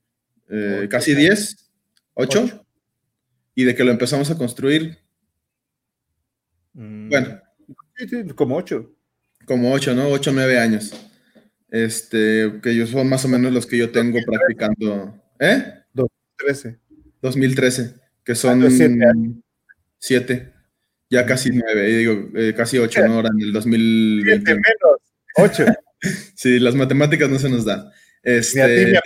Eh, ¿Casi 10? ¿Ocho? Y de que lo empezamos a construir. Mm. Bueno. como ocho. Como ocho, ¿no? Ocho, nueve años. Este, que ellos son más o menos los que yo tengo practicando. ¿Eh? 2013. 2013, que son ah, siete, Ya casi nueve, digo, eh, casi ocho, ¿no? Ahora en el 2020. Siete menos, ocho. sí, las matemáticas no se nos dan. Este,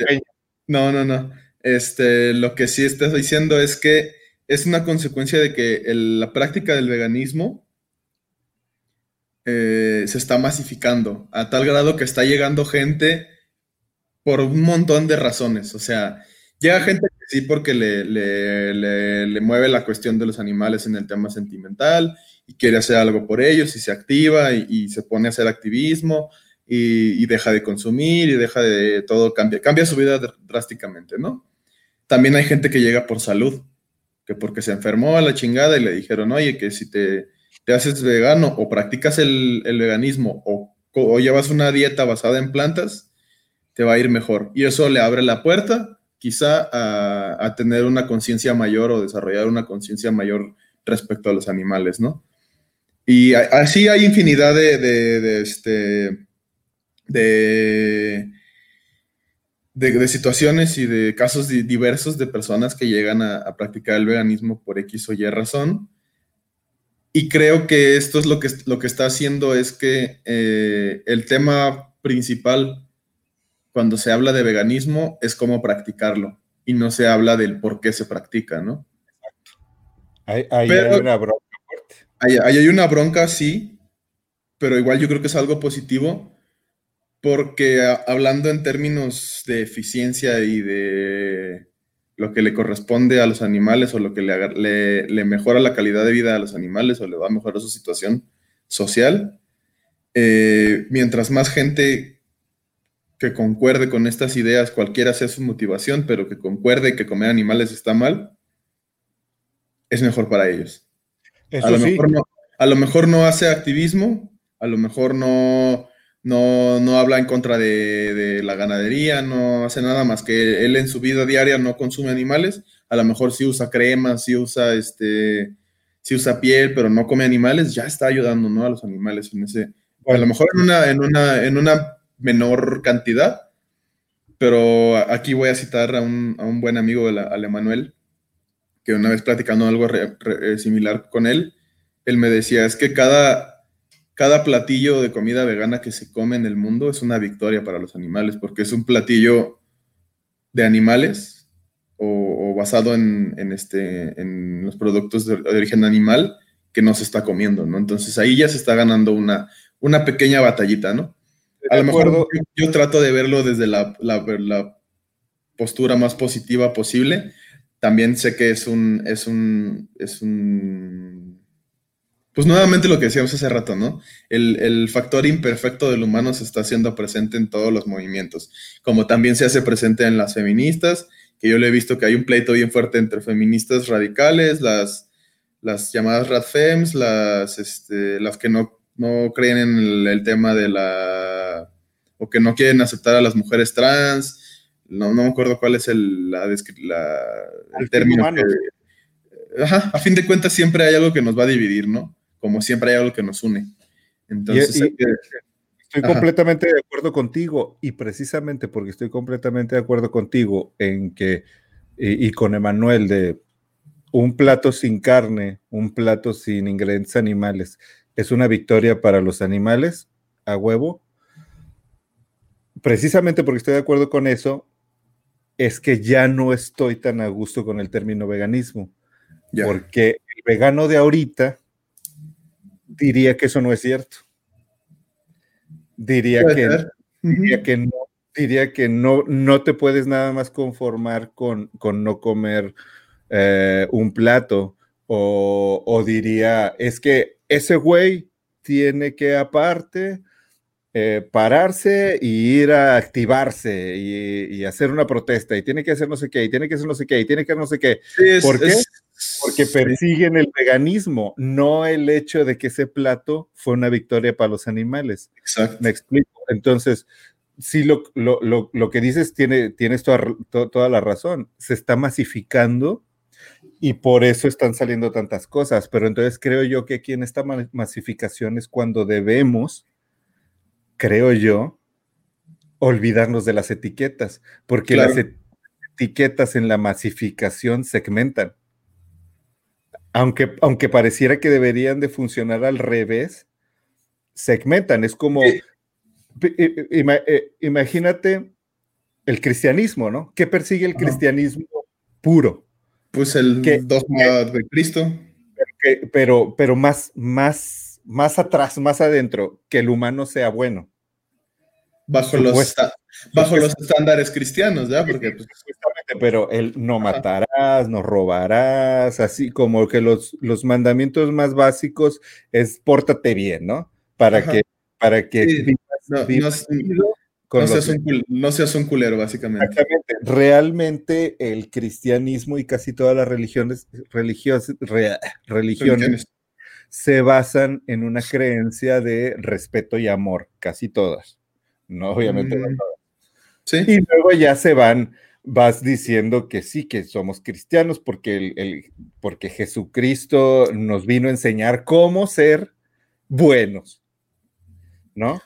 no, no, no. Este, lo que sí estás diciendo es que es una consecuencia de que la práctica del veganismo eh, se está masificando a tal grado que está llegando gente por un montón de razones. O sea, llega gente que sí porque le, le, mueve la cuestión de los animales en el tema sentimental y quiere hacer algo por ellos y se activa y, se pone a hacer activismo y, y, deja de consumir y deja de todo, cambia, cambia su vida drásticamente, ¿no? También hay gente que llega por salud, que porque se enfermó a la chingada y le dijeron, oye, que si te, te haces vegano o practicas el, veganismo o, llevas una dieta basada en plantas, te va a ir mejor. Y eso le abre la puerta quizá a, tener una conciencia mayor o desarrollar una conciencia mayor respecto a los animales, ¿no? Y así hay infinidad de, de este, de de, situaciones y de casos diversos de personas que llegan a, practicar el veganismo por X o Y razón. Y creo que esto es lo que, lo que está haciendo es que eh, el tema principal cuando se habla de veganismo es cómo practicarlo y no se habla del por qué se practica, ¿no? Hay, hay una bronca fuerte. Hay, hay una bronca, sí, pero igual yo creo que es algo positivo porque hablando en términos de eficiencia y de lo que le corresponde a los animales o lo que le, mejora la calidad de vida a los animales o le va a mejorar su situación social, eh, mientras más gente que concuerde con estas ideas, cualquiera sea su motivación, pero que concuerde que comer animales está mal, es mejor para ellos. a, lo mejor no, a lo mejor no hace activismo, a lo mejor no no, no habla en contra de, la ganadería, no hace nada más que él en su vida diaria no consume animales, a lo mejor sí usa crema, sí usa este, sí usa piel, pero no come animales, ya está ayudando, ¿no? A los animales en ese, a lo mejor en una, en una, en una menor cantidad, pero aquí voy a citar a un, buen amigo, al Emanuel, que una vez platicando algo similar con él, él me decía, es que cada, cada platillo de comida vegana que se come en el mundo es una victoria para los animales, porque es un platillo de animales o, basado en, este, en los productos de, origen animal que no se está comiendo, ¿no? Entonces ahí ya se está ganando una, una pequeña batallita, ¿no? A lo mejor yo, trato de verlo desde la, la, postura más positiva posible. También sé que es un, es un, es un pues nuevamente lo que decíamos hace rato, ¿no? El, factor imperfecto del humano se está haciendo presente en todos los movimientos, como también se hace presente en las feministas, que yo le he visto que hay un pleito bien fuerte entre feministas radicales, las, las llamadas radfems, las, este, las que no, no creen en el, tema de la... o que no quieren aceptar a las mujeres trans, no, no me acuerdo cuál es el, la, el término. ajá, a fin de cuentas siempre hay algo que nos va a dividir, ¿no? Como siempre hay algo que nos une. Entonces, estoy completamente de acuerdo contigo y precisamente porque estoy completamente de acuerdo contigo en que y, con Emanuel de un plato sin carne, un plato sin ingredientes animales, es una victoria para los animales, a huevo. Precisamente porque estoy de acuerdo con eso, es que ya no estoy tan a gusto con el término veganismo. Porque el vegano de ahorita diría que eso no es cierto. Diría que, diría que no, diría que no, no te puedes nada más conformar con, con no comer eh, un plato. O, o, diría, es que ese güey tiene que aparte eh, pararse y ir a activarse y, hacer una protesta y tiene que hacer no sé qué y tiene que hacer no sé qué y tiene que hacer no sé qué. ¿Por qué? Porque persiguen el veganismo, no el hecho de que ese plato fue una victoria para los animales. Exacto. Me explico. Entonces, sí, lo, lo, lo, que dices tiene, tienes toda, toda la razón. Se está masificando y por eso están saliendo tantas cosas. Pero entonces creo yo que aquí en esta masificación es cuando debemos creo yo, olvidarnos de las etiquetas, porque las etiquetas en la masificación segmentan. Aunque, aunque pareciera que deberían de funcionar al revés, segmentan. Es como, eh, imagínate el cristianismo, ¿no? ¿Qué persigue el cristianismo puro? Pues el dogma de Cristo. pero, pero más, más, más atrás, más adentro, que el humano sea bueno bajo los, bajo los estándares cristianos, ¿ya? Porque, pues, pero él no matarás, no robarás, así como que los, los mandamientos más básicos es pórtate bien, ¿no? Para que, para que no, seas un, culero, básicamente. Exactamente. Realmente el cristianismo y casi todas las religiones, religiosas, religiones se basan en una creencia de respeto y amor, casi todas. ¿no? Obviamente. Mm. ¿Sí? Y luego ya se van, vas diciendo que sí, que somos cristianos porque, el, porque Jesucristo nos vino a enseñar cómo ser buenos, ¿no?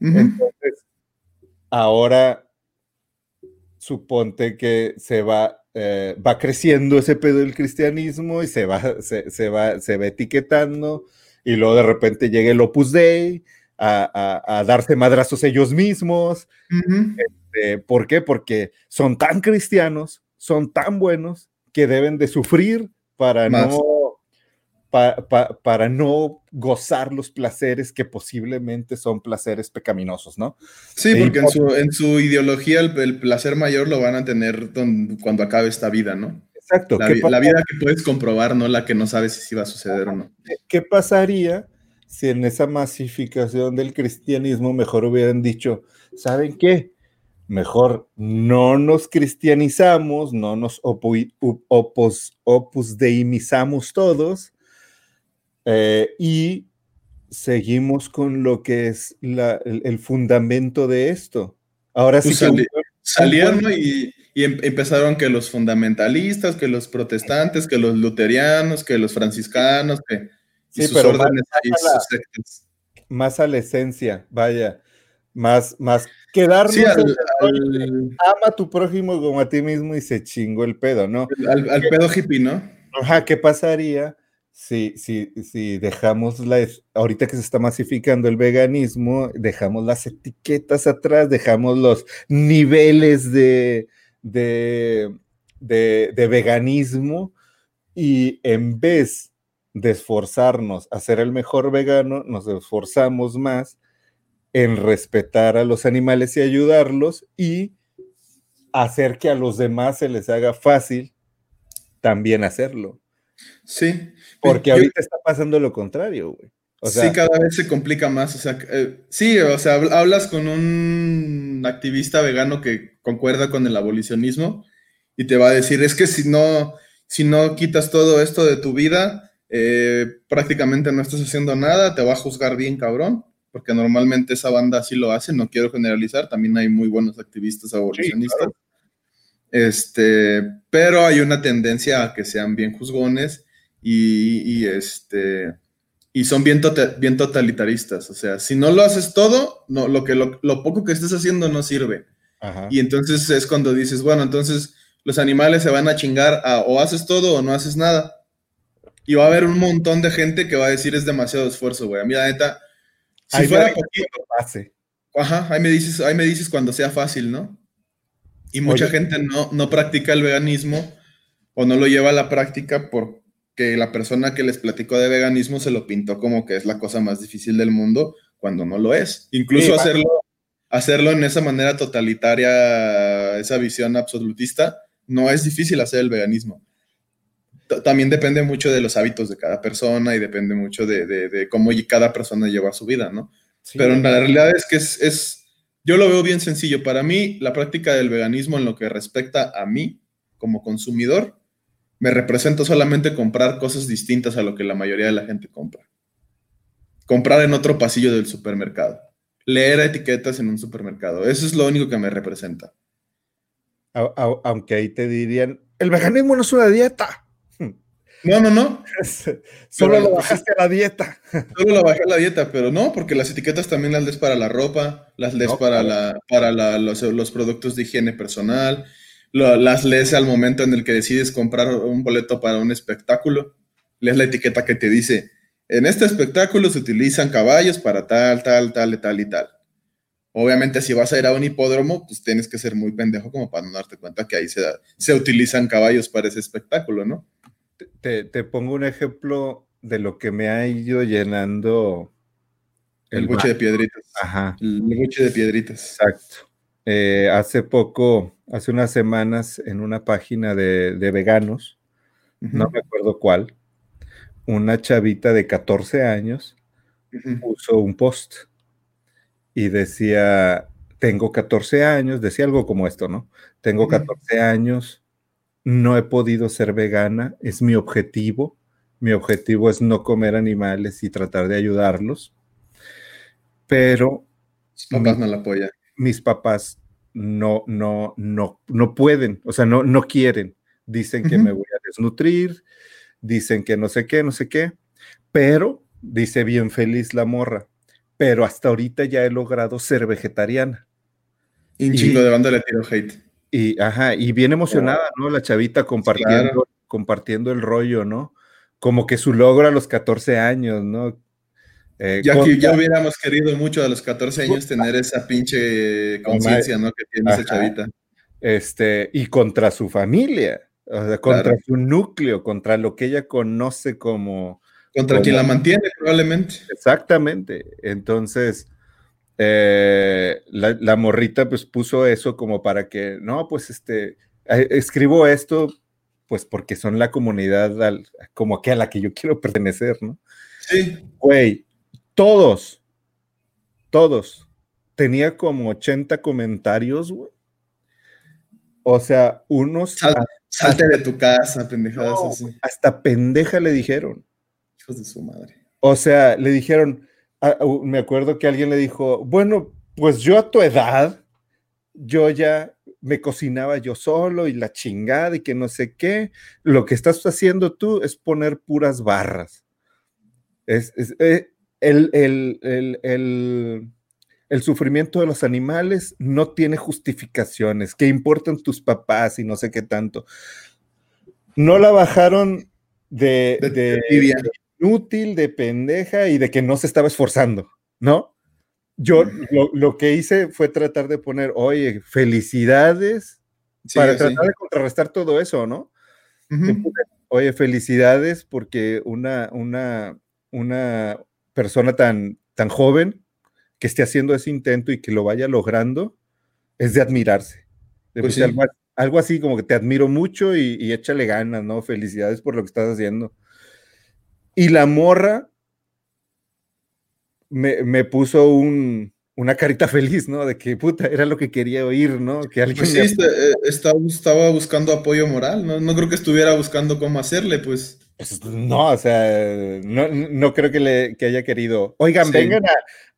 Entonces, ahora suponte que se va, eh, va creciendo ese pedo del cristianismo y se va, se, va, se va etiquetando y luego de repente llega el Opus Dei a, darse madrazos ellos mismos. Este, ¿Por qué? Porque son tan cristianos, son tan buenos que deben de sufrir para no para no gozar los placeres que posiblemente son placeres pecaminosos, ¿no? Sí, porque en, su, en su, ideología el, placer mayor lo van a tener cuando acabe esta vida, ¿no? Exacto. La, la, vida que puedes comprobar, no la que no sabes si va a suceder o no. ¿Qué pasaría si en esa masificación del cristianismo mejor hubieran dicho, ¿saben qué? Mejor no nos cristianizamos, no nos opus, opus deimizamos todos eh, y seguimos con lo que es el, fundamento de esto. Ahora sí pues que salieron y, em, empezaron que los fundamentalistas, que los protestantes, que los luterianos, que los franciscanos, que Sí, pero más, a la, esencia, vaya, más, más quedarnos. Ama a tu prójimo como a ti mismo y se chingó el pedo, ¿no? Al, pedo hippie, ¿no? Ajá, ¿qué pasaría si, si, si dejamos la. Ahorita que se está masificando el veganismo, dejamos las etiquetas atrás, dejamos los niveles de, de, de veganismo y en vez de esforzarnos a ser el mejor vegano, nos esforzamos más en respetar a los animales y ayudarlos y hacer que a los demás se les haga fácil también hacerlo. Sí. Porque ahorita está pasando lo contrario, güey. sí, cada vez se complica más. O sea, eh, sí, o sea, hablas con un activista vegano que concuerda con el abolicionismo y te va a decir, es que si no, si no quitas todo esto de tu vida, eh, prácticamente no estás haciendo nada, te va a juzgar bien cabrón, porque normalmente esa banda así lo hace, no quiero generalizar, también hay muy buenos activistas abolicionistas. Este, pero hay una tendencia a que sean bien juzgones y, este y son bien, tota-, bien totalitaristas. O sea, si no lo haces todo, no, lo, que, lo, poco que estés haciendo no sirve. Y entonces es cuando dices, bueno, entonces los animales se van a chingar a o haces todo o no haces nada. Y va a haber un montón de gente que va a decir es demasiado esfuerzo, güey. A mí la neta, si fuera poquito, Ajá, ahí me dices, ahí me dices cuando sea fácil, ¿no? Y mucha gente no, no practica el veganismo o no lo lleva a la práctica porque la persona que les platicó de veganismo se lo pintó como que es la cosa más difícil del mundo cuando no lo es. Incluso hacerlo, hacerlo en esa manera totalitaria, esa visión absolutista, no es difícil hacer el veganismo. También depende mucho de los hábitos de cada persona y depende mucho de, de, cómo cada persona lleva su vida, ¿no? Pero en la realidad es que es, es, yo lo veo bien sencillo. Para mí, la práctica del veganismo en lo que respecta a mí como consumidor, me representa solamente comprar cosas distintas a lo que la mayoría de la gente compra. Comprar en otro pasillo del supermercado. Leer etiquetas en un supermercado. Eso es lo único que me representa. Aunque ahí te dirían, el veganismo no es una dieta. No, no, no. Solo lo bajaste a la dieta. Solo lo bajé a la dieta, pero no, porque las etiquetas también las lees para la ropa, las lees para, la, para los, los, productos de higiene personal, las lees al momento en el que decides comprar un boleto para un espectáculo. Lees la etiqueta que te dice, en este espectáculo se utilizan caballos para tal, tal, tal, tal y tal. Obviamente, si vas a ir a un hipódromo, pues tienes que ser muy pendejo como para no darte cuenta que ahí se, se utilizan caballos para ese espectáculo, ¿no? Te, pongo un ejemplo de lo que me ha ido llenando el, buche de piedritas. Ajá. El buche de piedritas. Exacto. Eh, hace poco, hace unas semanas, en una página de, veganos, no me acuerdo cuál, una chavita de 14 años puso un post y decía, tengo 14 años, decía algo como esto, ¿no? Tengo 14 años, no he podido ser vegana, es mi objetivo. Mi objetivo es no comer animales y tratar de ayudarlos. Pero... Mis papás no la apoyan. Mis papás no, no, no, no pueden, o sea, no, no quieren. Dicen que me voy a desnutrir, dicen que no sé qué, no sé qué, pero dice bien feliz la morra, pero hasta ahorita ya he logrado ser vegetariana. Y un chingo de banda le tiro hate. Y, ajá, y bien emocionada, ¿no? La chavita compartiendo, compartiendo el rollo, ¿no? Como que su logro a los 14 años, ¿no? Eh, ya que ya hubiéramos querido mucho a los 14 años tener esa pinche conciencia, ¿no? Que tiene esa chavita. Este, y contra su familia, o sea, contra su núcleo, contra lo que ella conoce como... Contra quien la mantiene, probablemente. Exactamente. Entonces, eh, la, morrita pues puso eso como para que, no, pues este, escribo esto pues porque son la comunidad como que a la que yo quiero pertenecer, ¿no? Sí. Güey, todos, todos, tenía como 80 comentarios, güey. O sea, unos... salte de tu casa, pendejadas así. Hasta pendeja le dijeron. Hijos de su madre. O sea, le dijeron, Ah, me acuerdo que alguien le dijo, bueno, pues yo a tu edad, yo ya me cocinaba yo solo y la chingada y que no sé qué. Lo que estás haciendo tú es poner puras barras. Es, eh, el, el, sufrimiento de los animales no tiene justificaciones. ¿Qué importan tus papás y no sé qué tanto? No la bajaron de, de, inútil, de pendeja y de que no se estaba esforzando, ¿no? Yo lo, que hice fue tratar de poner, oye, felicidades, para tratar de contrarrestar todo eso, ¿no? Oye, felicidades porque una, una, una persona tan, tan joven que esté haciendo ese intento y que lo vaya logrando, es de admirarse. Pues algo, así como que te admiro mucho y, y échale ganas, ¿no? Felicidades por lo que estás haciendo. Y la morra me, puso una carita feliz, ¿no? De que puta, era lo que quería oír, ¿no? Que alguien. Pues sí, este, eh, estaba, buscando apoyo moral, ¿no? No creo que estuviera buscando cómo hacerle, pues. Pues no, o sea, no, creo que, le, haya querido. Oigan, vengan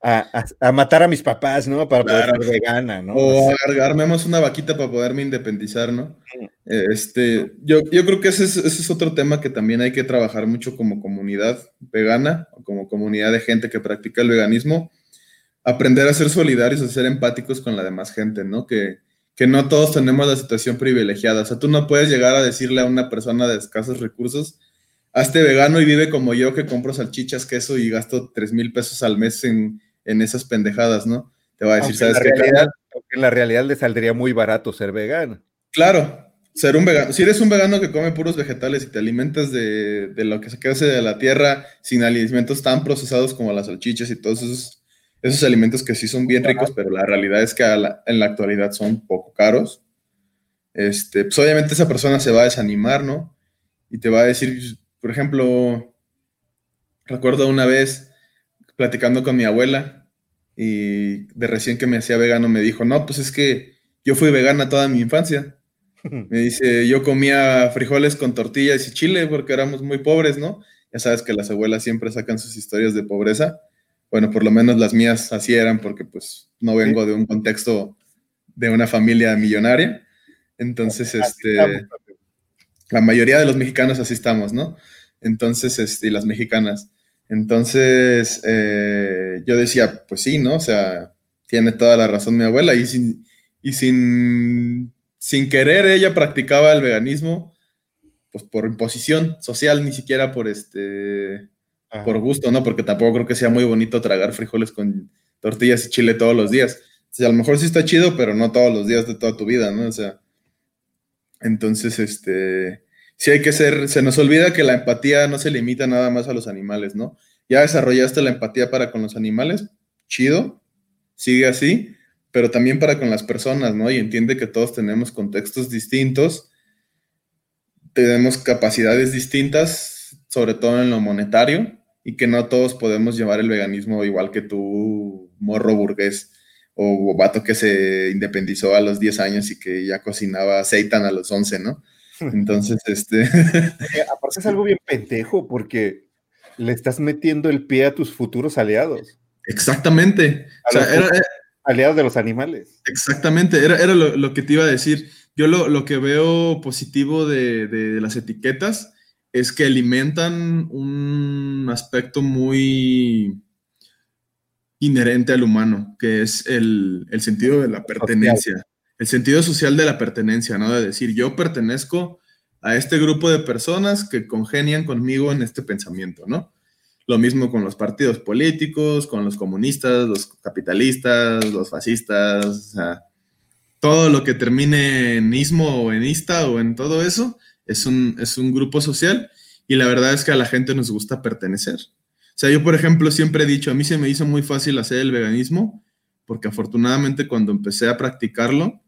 a, matar a mis papás, ¿no? Para poder ser vegana, ¿no? O armemos una vaquita para poderme independizar, ¿no? Este, yo, yo creo que ese es, ese es, otro tema que también hay que trabajar mucho como comunidad vegana, o como comunidad de gente que practica el veganismo, aprender a ser solidarios, a ser empáticos con la demás gente, ¿no? Que, que no todos tenemos la situación privilegiada. O sea, tú no puedes llegar a decirle a una persona de escasos recursos, hazte vegano y vive como yo que compro salchichas, queso y gasto 3 mil pesos al mes en, esas pendejadas, ¿no? Te va a decir, ¿sabes qué? en la realidad le saldría muy barato ser vegano. Claro, ser un vegano. Si eres un vegano que come puros vegetales y te alimentas de, lo que se queda de la tierra sin alimentos tan procesados como las salchichas y todos esos, esos alimentos que sí son bien ricos, pero la realidad es que en la actualidad son poco caros. Este, pues obviamente esa persona se va a desanimar, ¿no? Y te va a decir, por ejemplo, recuerdo una vez platicando con mi abuela y de recién que me hacía vegano me dijo, no, pues es que yo fui vegana toda mi infancia me dice, yo comía frijoles con tortillas y chile porque éramos muy pobres, ¿no? Ya sabes que las abuelas siempre sacan sus historias de pobreza. Bueno, por lo menos las mías así eran porque pues no vengo de un contexto de una familia millonaria. Entonces, este, la mayoría de los mexicanos así estamos, ¿no? Entonces, este, y las mexicanas. Entonces, eh, yo decía, pues sí, ¿no? O sea, tiene toda la razón mi abuela y sin, y sin sin querer ella practicaba el veganismo, pues por imposición social, ni siquiera por este, por gusto, ¿no? Porque tampoco creo que sea muy bonito tragar frijoles con tortillas y chile todos los días. O sea, a lo mejor sí está chido, pero no todos los días de toda tu vida, ¿no? O sea, entonces, este, sí hay que ser, se nos olvida que la empatía no se limita nada más a los animales, ¿no? Ya desarrollaste la empatía para con los animales, chido, sigue así, pero también para con las personas, ¿no? Y entiende que todos tenemos contextos distintos, tenemos capacidades distintas, sobre todo en lo monetario, y que no todos podemos llevar el veganismo igual que tú, morro burgués, o vato que se independizó a los 10 años y que ya cocinaba seitan a los 11, ¿no? Entonces, este... Aparte es algo bien pendejo porque le estás metiendo el pie a tus futuros aliados. Exactamente. o sea, era, aliados de los animales. Exactamente, era, era lo, que te iba a decir. Yo lo, que veo positivo de, las etiquetas es que alimentan un aspecto muy inherente al humano, que es el, sentido de la pertenencia, el sentido social de la pertenencia, ¿no? De decir, yo pertenezco a este grupo de personas que congenian conmigo en este pensamiento, ¿no? Lo mismo con los partidos políticos, con los comunistas, los capitalistas, los fascistas, o sea, todo lo que termine en ismo o en ista o en todo eso es un, es un grupo social y la verdad es que a la gente nos gusta pertenecer. O sea, yo por ejemplo siempre he dicho, a mí se me hizo muy fácil hacer el veganismo porque afortunadamente cuando empecé a practicarlo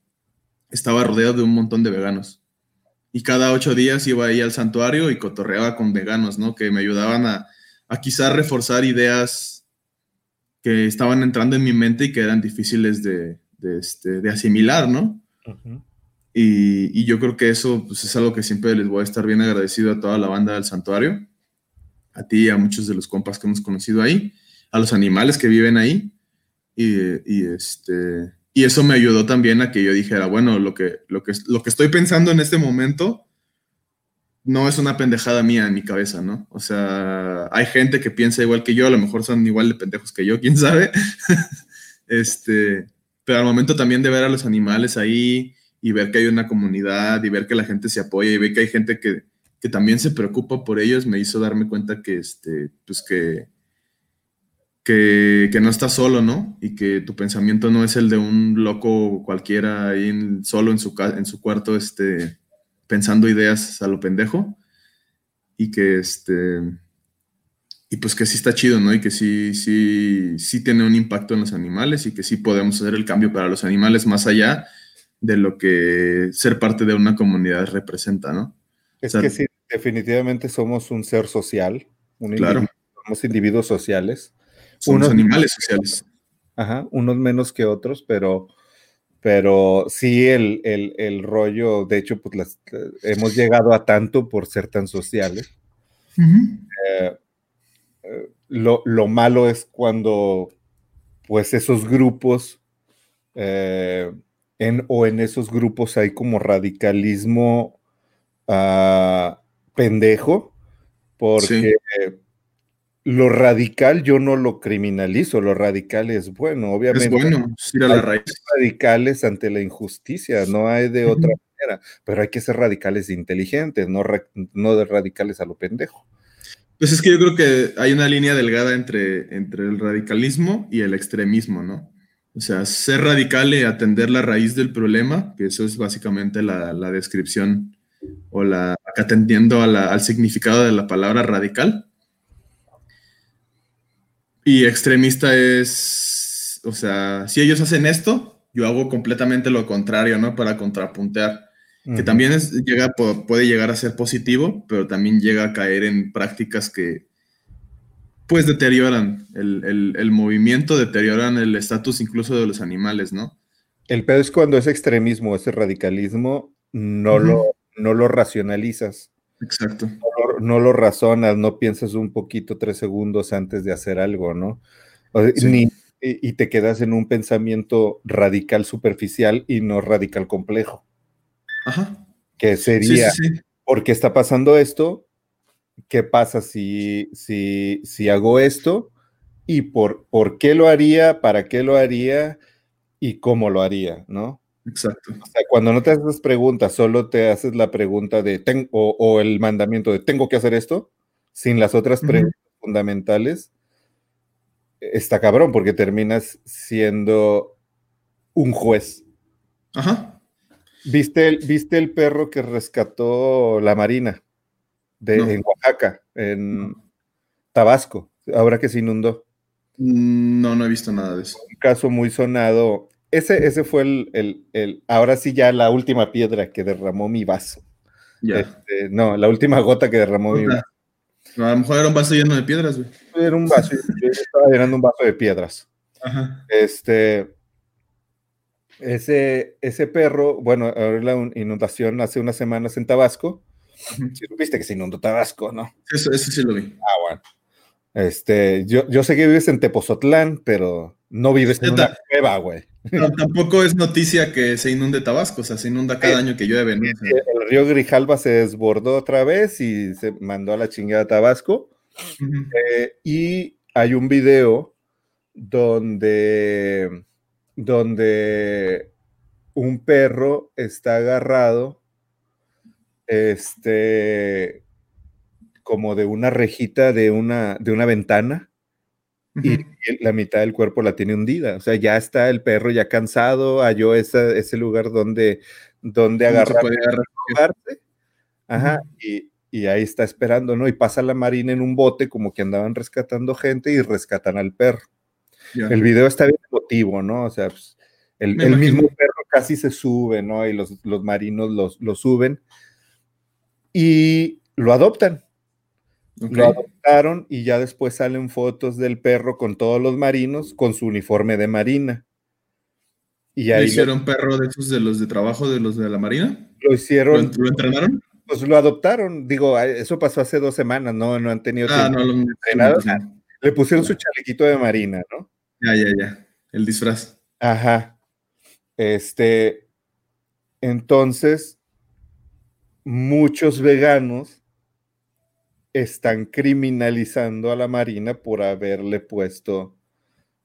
estaba rodeado de un montón de veganos. Y cada ocho días iba ahí al santuario y cotorreaba con veganos, ¿no? Que me ayudaban a, a quizás reforzar ideas que estaban entrando en mi mente y que eran difíciles de, este, asimilar, ¿no? y, yo creo que eso pues, es algo que siempre les voy a estar bien agradecido a toda la banda del santuario, a ti y a muchos de los compas que hemos conocido ahí, a los animales que viven ahí. Y, este, y eso me ayudó también a que yo dijera, bueno, lo que, lo, que, lo que estoy pensando en este momento no es una pendejada mía en mi cabeza, ¿no? O sea, hay gente que piensa igual que yo, a lo mejor son igual de pendejos que yo, quién sabe. este, pero al momento también de ver a los animales ahí y ver que hay una comunidad y ver que la gente se apoya y ver que hay gente que, también se preocupa por ellos, me hizo darme cuenta que, este, pues que, que, no estás solo, ¿no? Y que tu pensamiento no es el de un loco cualquiera ahí solo en su, en su cuarto, este, pensando ideas a lo pendejo y que este y pues que sí está chido, ¿no? Y que sí, sí, sí tiene un impacto en los animales y que sí podemos hacer el cambio para los animales más allá de lo que ser parte de una comunidad representa, ¿no? Es que sí, definitivamente somos un ser social, claro. somos individuos sociales. Somos animales sociales. Ajá, unos menos que otros, pero pero sí el, rollo, de hecho, pues hemos llegado a tanto por ser tan sociales. Eh, eh, lo, malo es cuando, pues, esos grupos, eh, en, o en esos grupos hay como radicalismo ah, pendejo, porque lo radical yo no lo criminalizo, lo radical es bueno, obviamente. Es bueno, ir a la raíz. radicales ante la injusticia, no hay de otra manera, pero hay que ser radicales inteligentes, no, no de radicales a lo pendejo. Pues es que yo creo que hay una línea delgada entre, entre el radicalismo y el extremismo, ¿no? O sea, ser radical y atender la raíz del problema, que eso es básicamente la, la descripción o la atendiendo al significado de la palabra radical. Y extremista es, o sea, si ellos hacen esto, yo hago completamente lo contrario, ¿no? Para contrapuntear. Que también es, llega, puede llegar a ser positivo, pero también llega a caer en prácticas que, pues, deterioran el, el movimiento, deterioran el estatus incluso de los animales, ¿no? El pedo es cuando ese extremismo, ese radicalismo, no, lo, no lo racionalizas. Exacto. No, lo razonas, no piensas un poquito tres segundos antes de hacer algo, ¿no? Ni, y, te quedas en un pensamiento radical superficial y no radical complejo. Ajá. Que sería, ¿por qué está pasando esto? ¿Qué pasa si, si, si hago esto? ¿Y por, por qué lo haría? ¿Para qué lo haría? ¿Y cómo lo haría? ¿No? Exacto. O sea, cuando no te haces preguntas, solo te haces la pregunta de, o, el mandamiento de, ¿tengo que hacer esto? Sin las otras preguntas fundamentales, está cabrón, porque terminas siendo un juez. Ajá. ¿Viste el, ¿Viste el perro que rescató la Marina de, en Oaxaca, en Tabasco, ahora que se inundó? Mm, no, no he visto nada de eso. Un caso muy sonado ese, ese fue el, ahora sí ya la última piedra que derramó mi vaso. Este, no, la última gota que derramó mi vaso. a lo mejor era un vaso lleno de piedras, güey. Era un vaso, yo estaba llenando un vaso de piedras. Ajá. Este, ese, ese perro, bueno, la inundación hace unas semanas en Tabasco. Sí, viste que se inundó Tabasco, ¿no? Eso, eso sí lo vi. Ah, bueno. Este, yo, yo sé que vives en Tepozotlán, pero no vives en una cueva, güey. Tampoco es noticia que se inunde Tabasco, o sea, se inunda cada año que llueve. El río Grijalba se desbordó otra vez y se mandó a la chingada Tabasco. Eh, y hay un video donde, donde un perro está agarrado este como de una rejita de una, de una ventana y la mitad del cuerpo la tiene hundida. O sea, ya está el perro ya cansado, halló ese lugar donde, donde agarrarse. Ajá, y, ahí está esperando, ¿no? Y pasa la marina en un bote como que andaban rescatando gente y rescatan al perro. El video está bien emotivo, ¿no? O sea, pues, el, mismo perro casi se sube, ¿no? Y los, los marinos lo suben y lo adoptan. Lo adoptaron y ya después salen fotos del perro con todos los marinos con su uniforme de marina. Y ahí hicieron perro de esos de los de trabajo de los de la marina? Lo hicieron. ¿Lo, entrenaron? Pues lo adoptaron. Digo, eso pasó hace dos semanas, ¿no? No han tenido ah, tiempo no, entrenado. Le pusieron su chalequito de marina, ¿no? Ya, ya, ya. El disfraz. Ajá. Este. Entonces, muchos veganos están criminalizando a la Marina por haberle puesto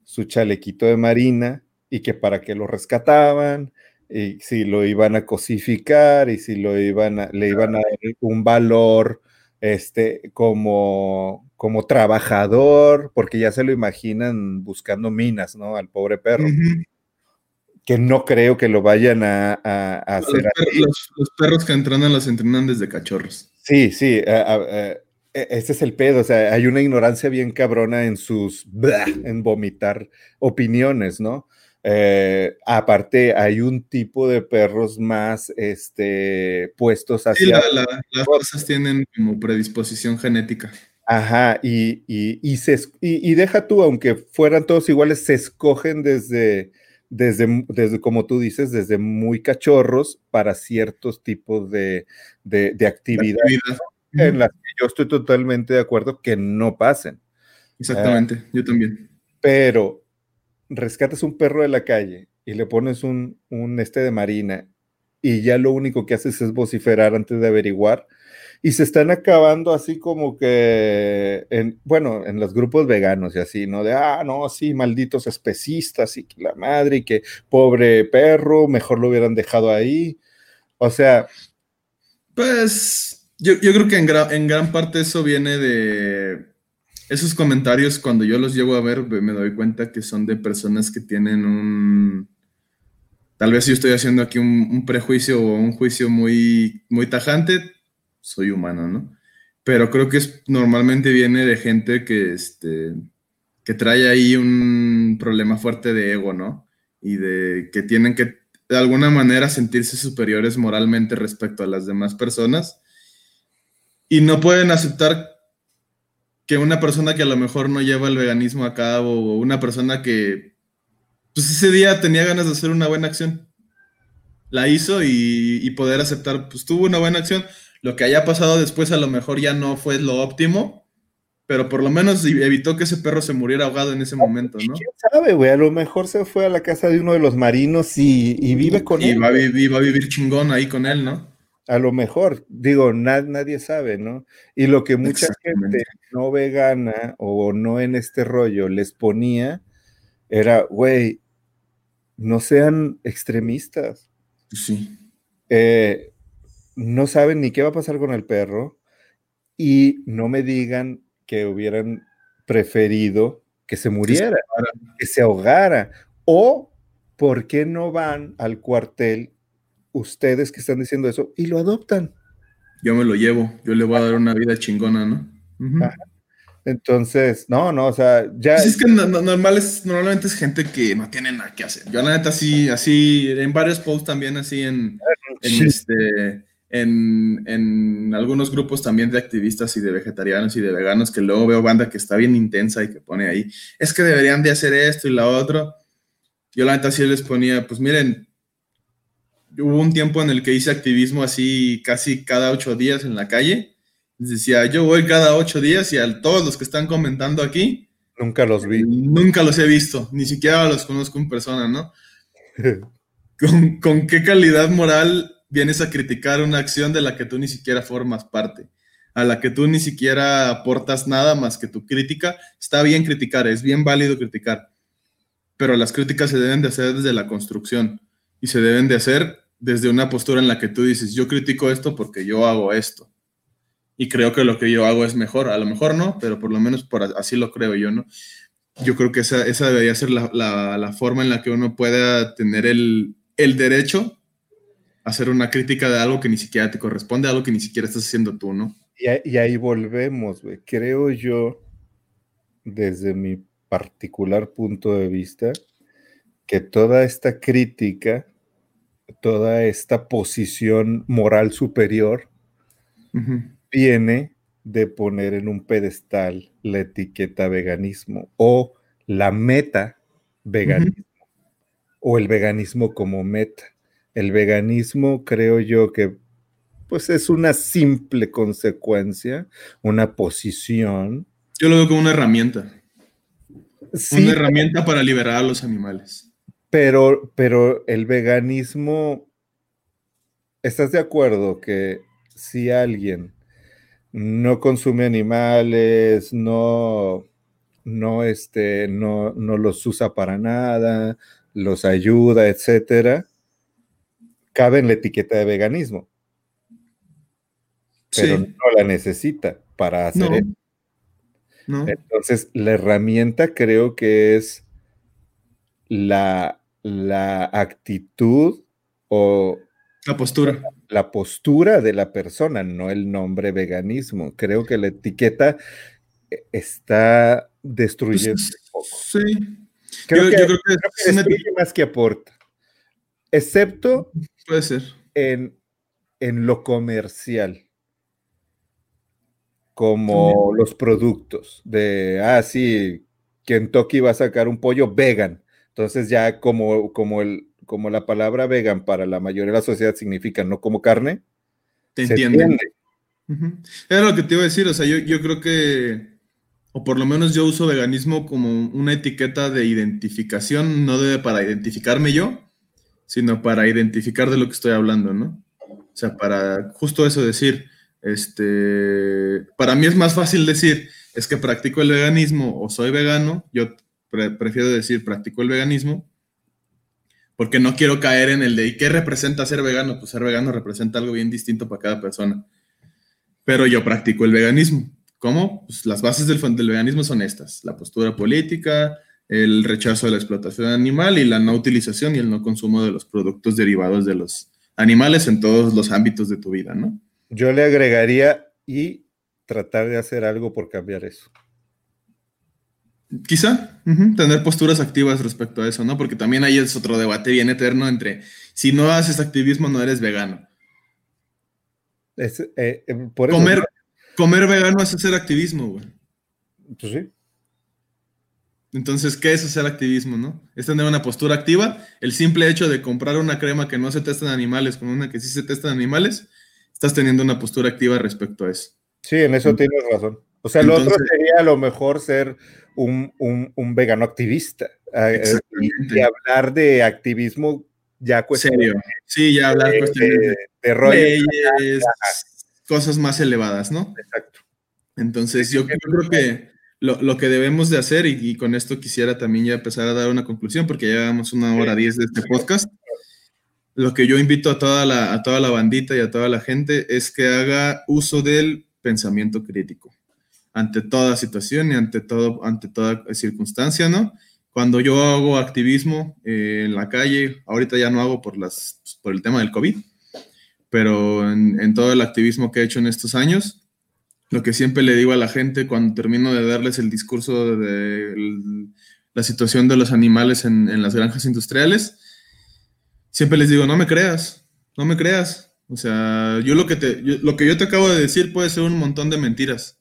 su chalequito de Marina y que para qué lo rescataban y si lo iban a cosificar y si lo iban a, le iban a dar un valor este como como trabajador porque ya se lo imaginan buscando minas, ¿no? Al pobre perro. Que no creo que lo vayan a, hacer. Los, perros que entrenan los entrenan desde cachorros. Sí, sí. E, ese es el pedo, o sea, hay una ignorancia bien cabrona en sus, en vomitar opiniones, ¿no? Eh, aparte, hay un tipo de perros más este, puestos hacia... Sí, las cosas tienen como predisposición genética. Ajá, y, y, se, y, deja tú, aunque fueran todos iguales, se escogen desde, desde, desde, como tú dices, desde muy cachorros para ciertos tipos de, de, de actividad en las que yo estoy totalmente de acuerdo que no pasen. Exactamente, ah, yo también. Pero rescatas un perro de la calle y le pones un, un este de marina y ya lo único que haces es vociferar antes de averiguar. y se están acabando así como que, en, bueno, en los grupos veganos y así, ¿no? De, ah, no, sí, malditos especistas y la madre, y que pobre perro, mejor lo hubieran dejado ahí. O sea... Pues yo, creo que en, en gran parte eso viene de esos comentarios, cuando yo los llevo a ver, me doy cuenta que son de personas que tienen un... Tal vez yo estoy haciendo aquí un, prejuicio o un juicio muy, muy tajante, soy humano, ¿no? Pero creo que es, normalmente viene de gente que, este, que trae ahí un problema fuerte de ego, ¿no? Y de que tienen que de alguna manera sentirse superiores moralmente respecto a las demás personas y no pueden aceptar que una persona que a lo mejor no lleva el veganismo a cabo o una persona que pues ese día tenía ganas de hacer una buena acción, la hizo y, y poder aceptar, pues tuvo una buena acción, lo que haya pasado después a lo mejor ya no fue lo óptimo, pero por lo menos evitó que ese perro se muriera ahogado en ese momento, ¿no? ¿Quién sabe, güey? A lo mejor se fue a la casa de uno de los marinos y, vive con él. Va a vivir, va a vivir chingón ahí con él, ¿no? A lo mejor, digo, nadie sabe, ¿no? Y lo que mucha gente no vegana o no en este rollo les ponía era, güey, no sean extremistas. Sí. Eh, no saben ni qué va a pasar con el perro y no me digan que hubieran preferido que se muriera, que se, ahogara, o por qué no van al cuartel ustedes que están diciendo eso y lo adoptan. Yo me lo llevo, yo le voy a dar una vida chingona, ¿no? Entonces, no, no, o sea, ya. Pues es que normal es, normalmente es gente que no tiene nada que hacer. Yo, la neta, así, así, en varios posts también, así en, en este en, algunos grupos también de activistas y de vegetarianos y de veganos, que luego veo banda que está bien intensa y que pone ahí, es que deberían de hacer esto y la otro. Yo la neta sí les ponía, pues miren, hubo un tiempo en el que hice activismo así casi cada ocho días en la calle. decía, yo voy cada ocho días y a todos los que están comentando aquí. Nunca los vi. Nunca los he visto, ni siquiera los conozco en persona, ¿no? ¿Con, ¿Con qué calidad moral vienes a criticar una acción de la que tú ni siquiera formas parte, a la que tú ni siquiera aportas nada más que tu crítica. Está bien criticar, es bien válido criticar, pero las críticas se deben de hacer desde la construcción y se deben de hacer desde una postura en la que tú dices, yo critico esto porque yo hago esto. Y creo que lo que yo hago es mejor. A lo mejor no, pero por lo menos por así lo creo yo, ¿no? Yo creo que esa, esa debería ser la, la, forma en la que uno pueda tener el, el derecho hacer una crítica de algo que ni siquiera te corresponde, algo que ni siquiera estás haciendo tú, ¿no? Y, ahí volvemos, güey. Creo yo, desde mi particular punto de vista, que toda esta crítica, toda esta posición moral superior, viene de poner en un pedestal la etiqueta veganismo o la meta veganismo o el veganismo como meta. El veganismo creo yo que pues es una simple consecuencia, una posición. Yo lo veo como una herramienta. una herramienta para liberar a los animales. Pero, pero el veganismo, ¿estás de acuerdo que si alguien no consume animales, no, no, este, no, no los usa para nada, los ayuda, etcétera, cabe en la etiqueta de veganismo. Pero no la necesita para hacer eso. Entonces, la herramienta creo que es la, la actitud o la postura. La postura de la persona, no el nombre veganismo. Creo que la etiqueta eh, está destruyendo pues, Sí. Creo, que, destruye más que aporta. Excepto Puede ser. En, lo comercial. Como los productos de, ah, sí, Kentucky va a sacar un pollo vegan. Entonces ya como, como, el, como la palabra vegan para la mayoría de la sociedad significa no como carne. Te entiende. Era lo que te iba a decir, o sea, yo, yo creo que, o por lo menos yo uso veganismo como una etiqueta de identificación, no debe para identificarme yo, sino para identificar de lo que estoy hablando, ¿no? O sea, para justo eso decir, Este, para mí es más fácil decir, es que practico el veganismo o soy vegano. Yo prefiero decir practico el veganismo porque no quiero caer en el de ¿y qué representa ser vegano? Pues ser vegano representa algo bien distinto para cada persona. Pero yo practico el veganismo. ¿Cómo? Pues las bases del, veganismo son estas, la postura política, el rechazo de la explotación animal y la no utilización y el no consumo de los productos derivados de los animales en todos los ámbitos de tu vida, ¿no? Yo le agregaría y tratar de hacer algo por cambiar eso. Quizá tener posturas activas respecto a eso, ¿no? Porque también ahí es otro debate bien eterno entre si no haces activismo no eres vegano. Eh, eh, comer, comer vegano es hacer activismo, güey. Pues sí. Entonces, ¿qué es hacer activismo, no? Es tener una postura activa. El simple hecho de comprar una crema que no se testa en animales con una que sí se testa en animales, estás teniendo una postura activa respecto a eso. Sí, en eso tienes razón. O sea, lo otro sería a lo mejor ser un, vegano activista eh, y, hablar de activismo ya cuestiones. Sí, ya hablar de, cuestiones de, cosas más elevadas, ¿no? Exacto. Entonces, yo, creo que lo, que debemos de hacer, y, con esto quisiera también ya empezar a dar una conclusión, porque ya llevamos una hora diez de este podcast, lo que yo invito a toda, la, a toda la bandita y a toda la gente es que haga uso del pensamiento crítico ante toda situación y ante, todo, ante toda circunstancia, ¿no? Cuando yo hago activismo eh, en la calle, ahorita ya no hago por, las, por el tema del COVID, pero en, todo el activismo que he hecho en estos años, lo que siempre le digo a la gente cuando termino de darles el discurso de la situación de los animales en, las granjas industriales, siempre les digo, no me creas, no me creas. O sea, yo lo que, te, lo que yo te acabo de decir puede ser un montón de mentiras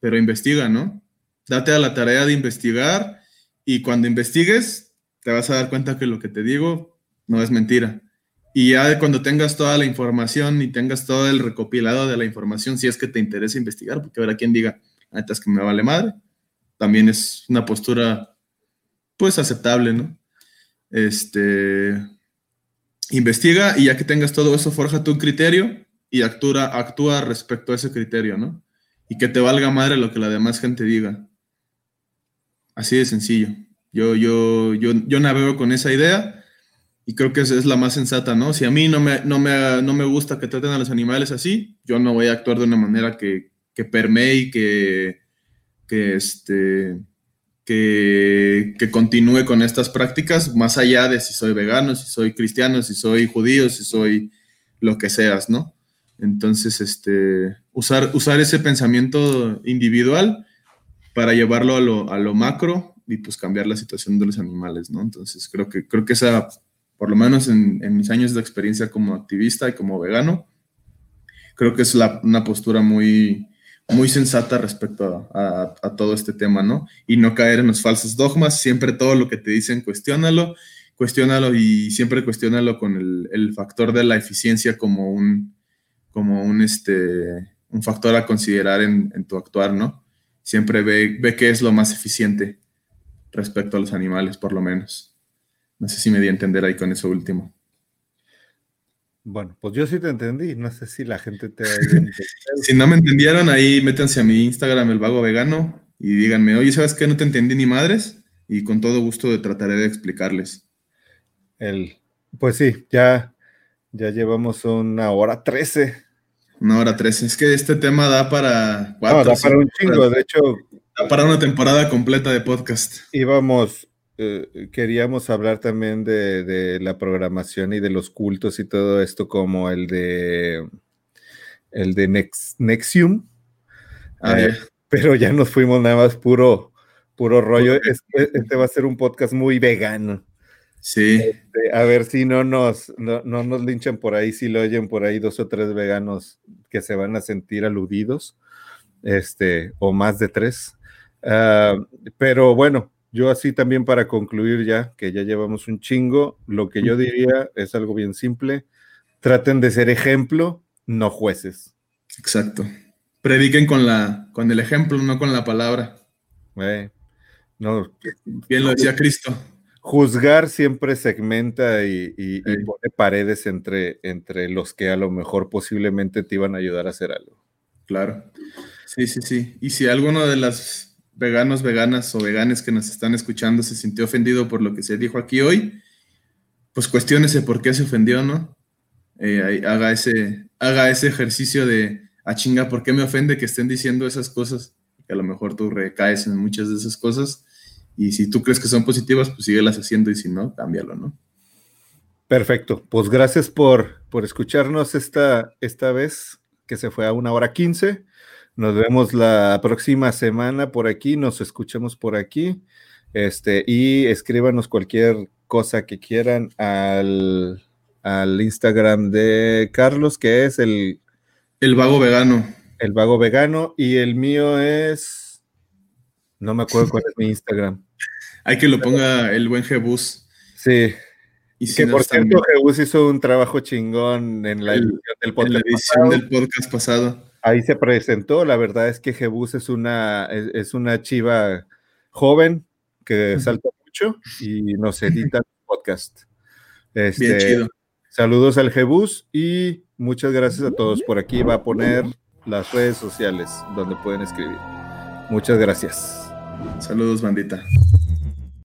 pero investiga, ¿no? Date a la tarea de investigar y cuando investigues te vas a dar cuenta que lo que te digo no es mentira. Y ya cuando tengas toda la información y tengas todo el recopilado de la información, si es que te interesa investigar, porque habrá quien diga, neta es que me vale madre, también es una postura pues aceptable, ¿no? Este, investiga y ya que tengas todo eso, forja tu criterio y actúa, actúa respecto a ese criterio, ¿no? Y que te valga madre lo que la demás gente diga. Así de sencillo. Yo, yo, yo, yo navego con esa idea y creo que es la más sensata, ¿no? Si a mí no me, no me, no me gusta que traten a los animales así, yo no voy a actuar de una manera que, que permee y que, que, este, que, que continúe con estas prácticas, más allá de si soy vegano, si soy cristiano, si soy judío, si soy lo que seas, ¿no? Entonces, este, usar, usar ese pensamiento individual para llevarlo a lo, a lo, macro y pues cambiar la situación de los animales, ¿no? Entonces, creo que, creo que esa, por lo menos en, en mis años de experiencia como activista y como vegano, creo que es la, una postura muy, muy sensata respecto a, a, todo este tema, ¿no? Y no caer en los falsos dogmas, siempre todo lo que te dicen, cuestiónalo, cuestiónalo y siempre cuestiónalo con el, el factor de la eficiencia como un, como un, este, un factor a considerar en, tu actuar, ¿no? Siempre ve, ve qué es lo más eficiente respecto a los animales, por lo menos. No sé si me di a entender ahí con eso último. Bueno, pues yo sí te entendí. No sé si la gente te. si no me entendieron, ahí métanse a mi Instagram, el vago vegano, y díganme, oye, ¿sabes qué? No te entendí ni madres. Y con todo gusto trataré de explicarles. El, pues sí, ya ya llevamos una hora trece. Una hora trece. Es que este tema da para cuatro. da para un chingo, de hecho. Da para una temporada completa de podcast. Íbamos, eh, queríamos hablar también de, la programación y de los cultos y todo esto, como el de el de Nexium. Ah, eh, pero ya nos fuimos nada más puro, puro rollo. Este, este va a ser un podcast muy vegano. Sí. Este, a ver si no nos, no, nos linchan por ahí, si lo oyen por ahí dos o tres veganos que se van a sentir aludidos, este, o más de tres. Ah, pero bueno, yo así también para concluir ya, que ya llevamos un chingo, lo que yo diría es algo bien simple. Traten de ser ejemplo, no jueces. Exacto. Prediquen con, la, con el ejemplo, no con la palabra. Eh, no, bien lo decía Cristo juzgar siempre segmenta y, pone paredes entre, entre los que a lo mejor posiblemente te iban a ayudar a hacer algo. Claro. Sí, sí, sí. Y si alguno de las veganos, veganas o veganes que nos están escuchando se sintió ofendido por lo que se dijo aquí hoy, pues cuestiónese por qué se ofendió, ¿no? Eh, haga, ese, haga ese ejercicio de, a ah, chinga, ¿por qué me ofende que estén diciendo esas cosas? Que a lo mejor tú recaes en muchas de esas cosas. Y si tú crees que son positivas, pues síguelas haciendo y si no, cámbialo, ¿no? Perfecto. Pues gracias por, por escucharnos esta, esta vez, que se fue a una hora quince. Nos vemos la próxima semana por aquí, nos escuchamos por aquí. Este, y escríbanos cualquier cosa que quieran al, al Instagram de Carlos, que es el... El vago vegano. El vago vegano. Y el mío es... No me acuerdo cuál es mi Instagram. Hay que lo ponga el buen Jebus. Sí. Y que por cierto, Jebus hizo un trabajo chingón en la edición del podcast. En la edición del podcast pasado. Ahí se presentó. La verdad es que Jebus es una, es, una chiva joven que salta mucho y nos edita podcast. Este, Bien chido. Saludos al Jebus y muchas gracias a todos. Por aquí va a poner las redes sociales donde pueden escribir. Muchas gracias. Saludos, bandita.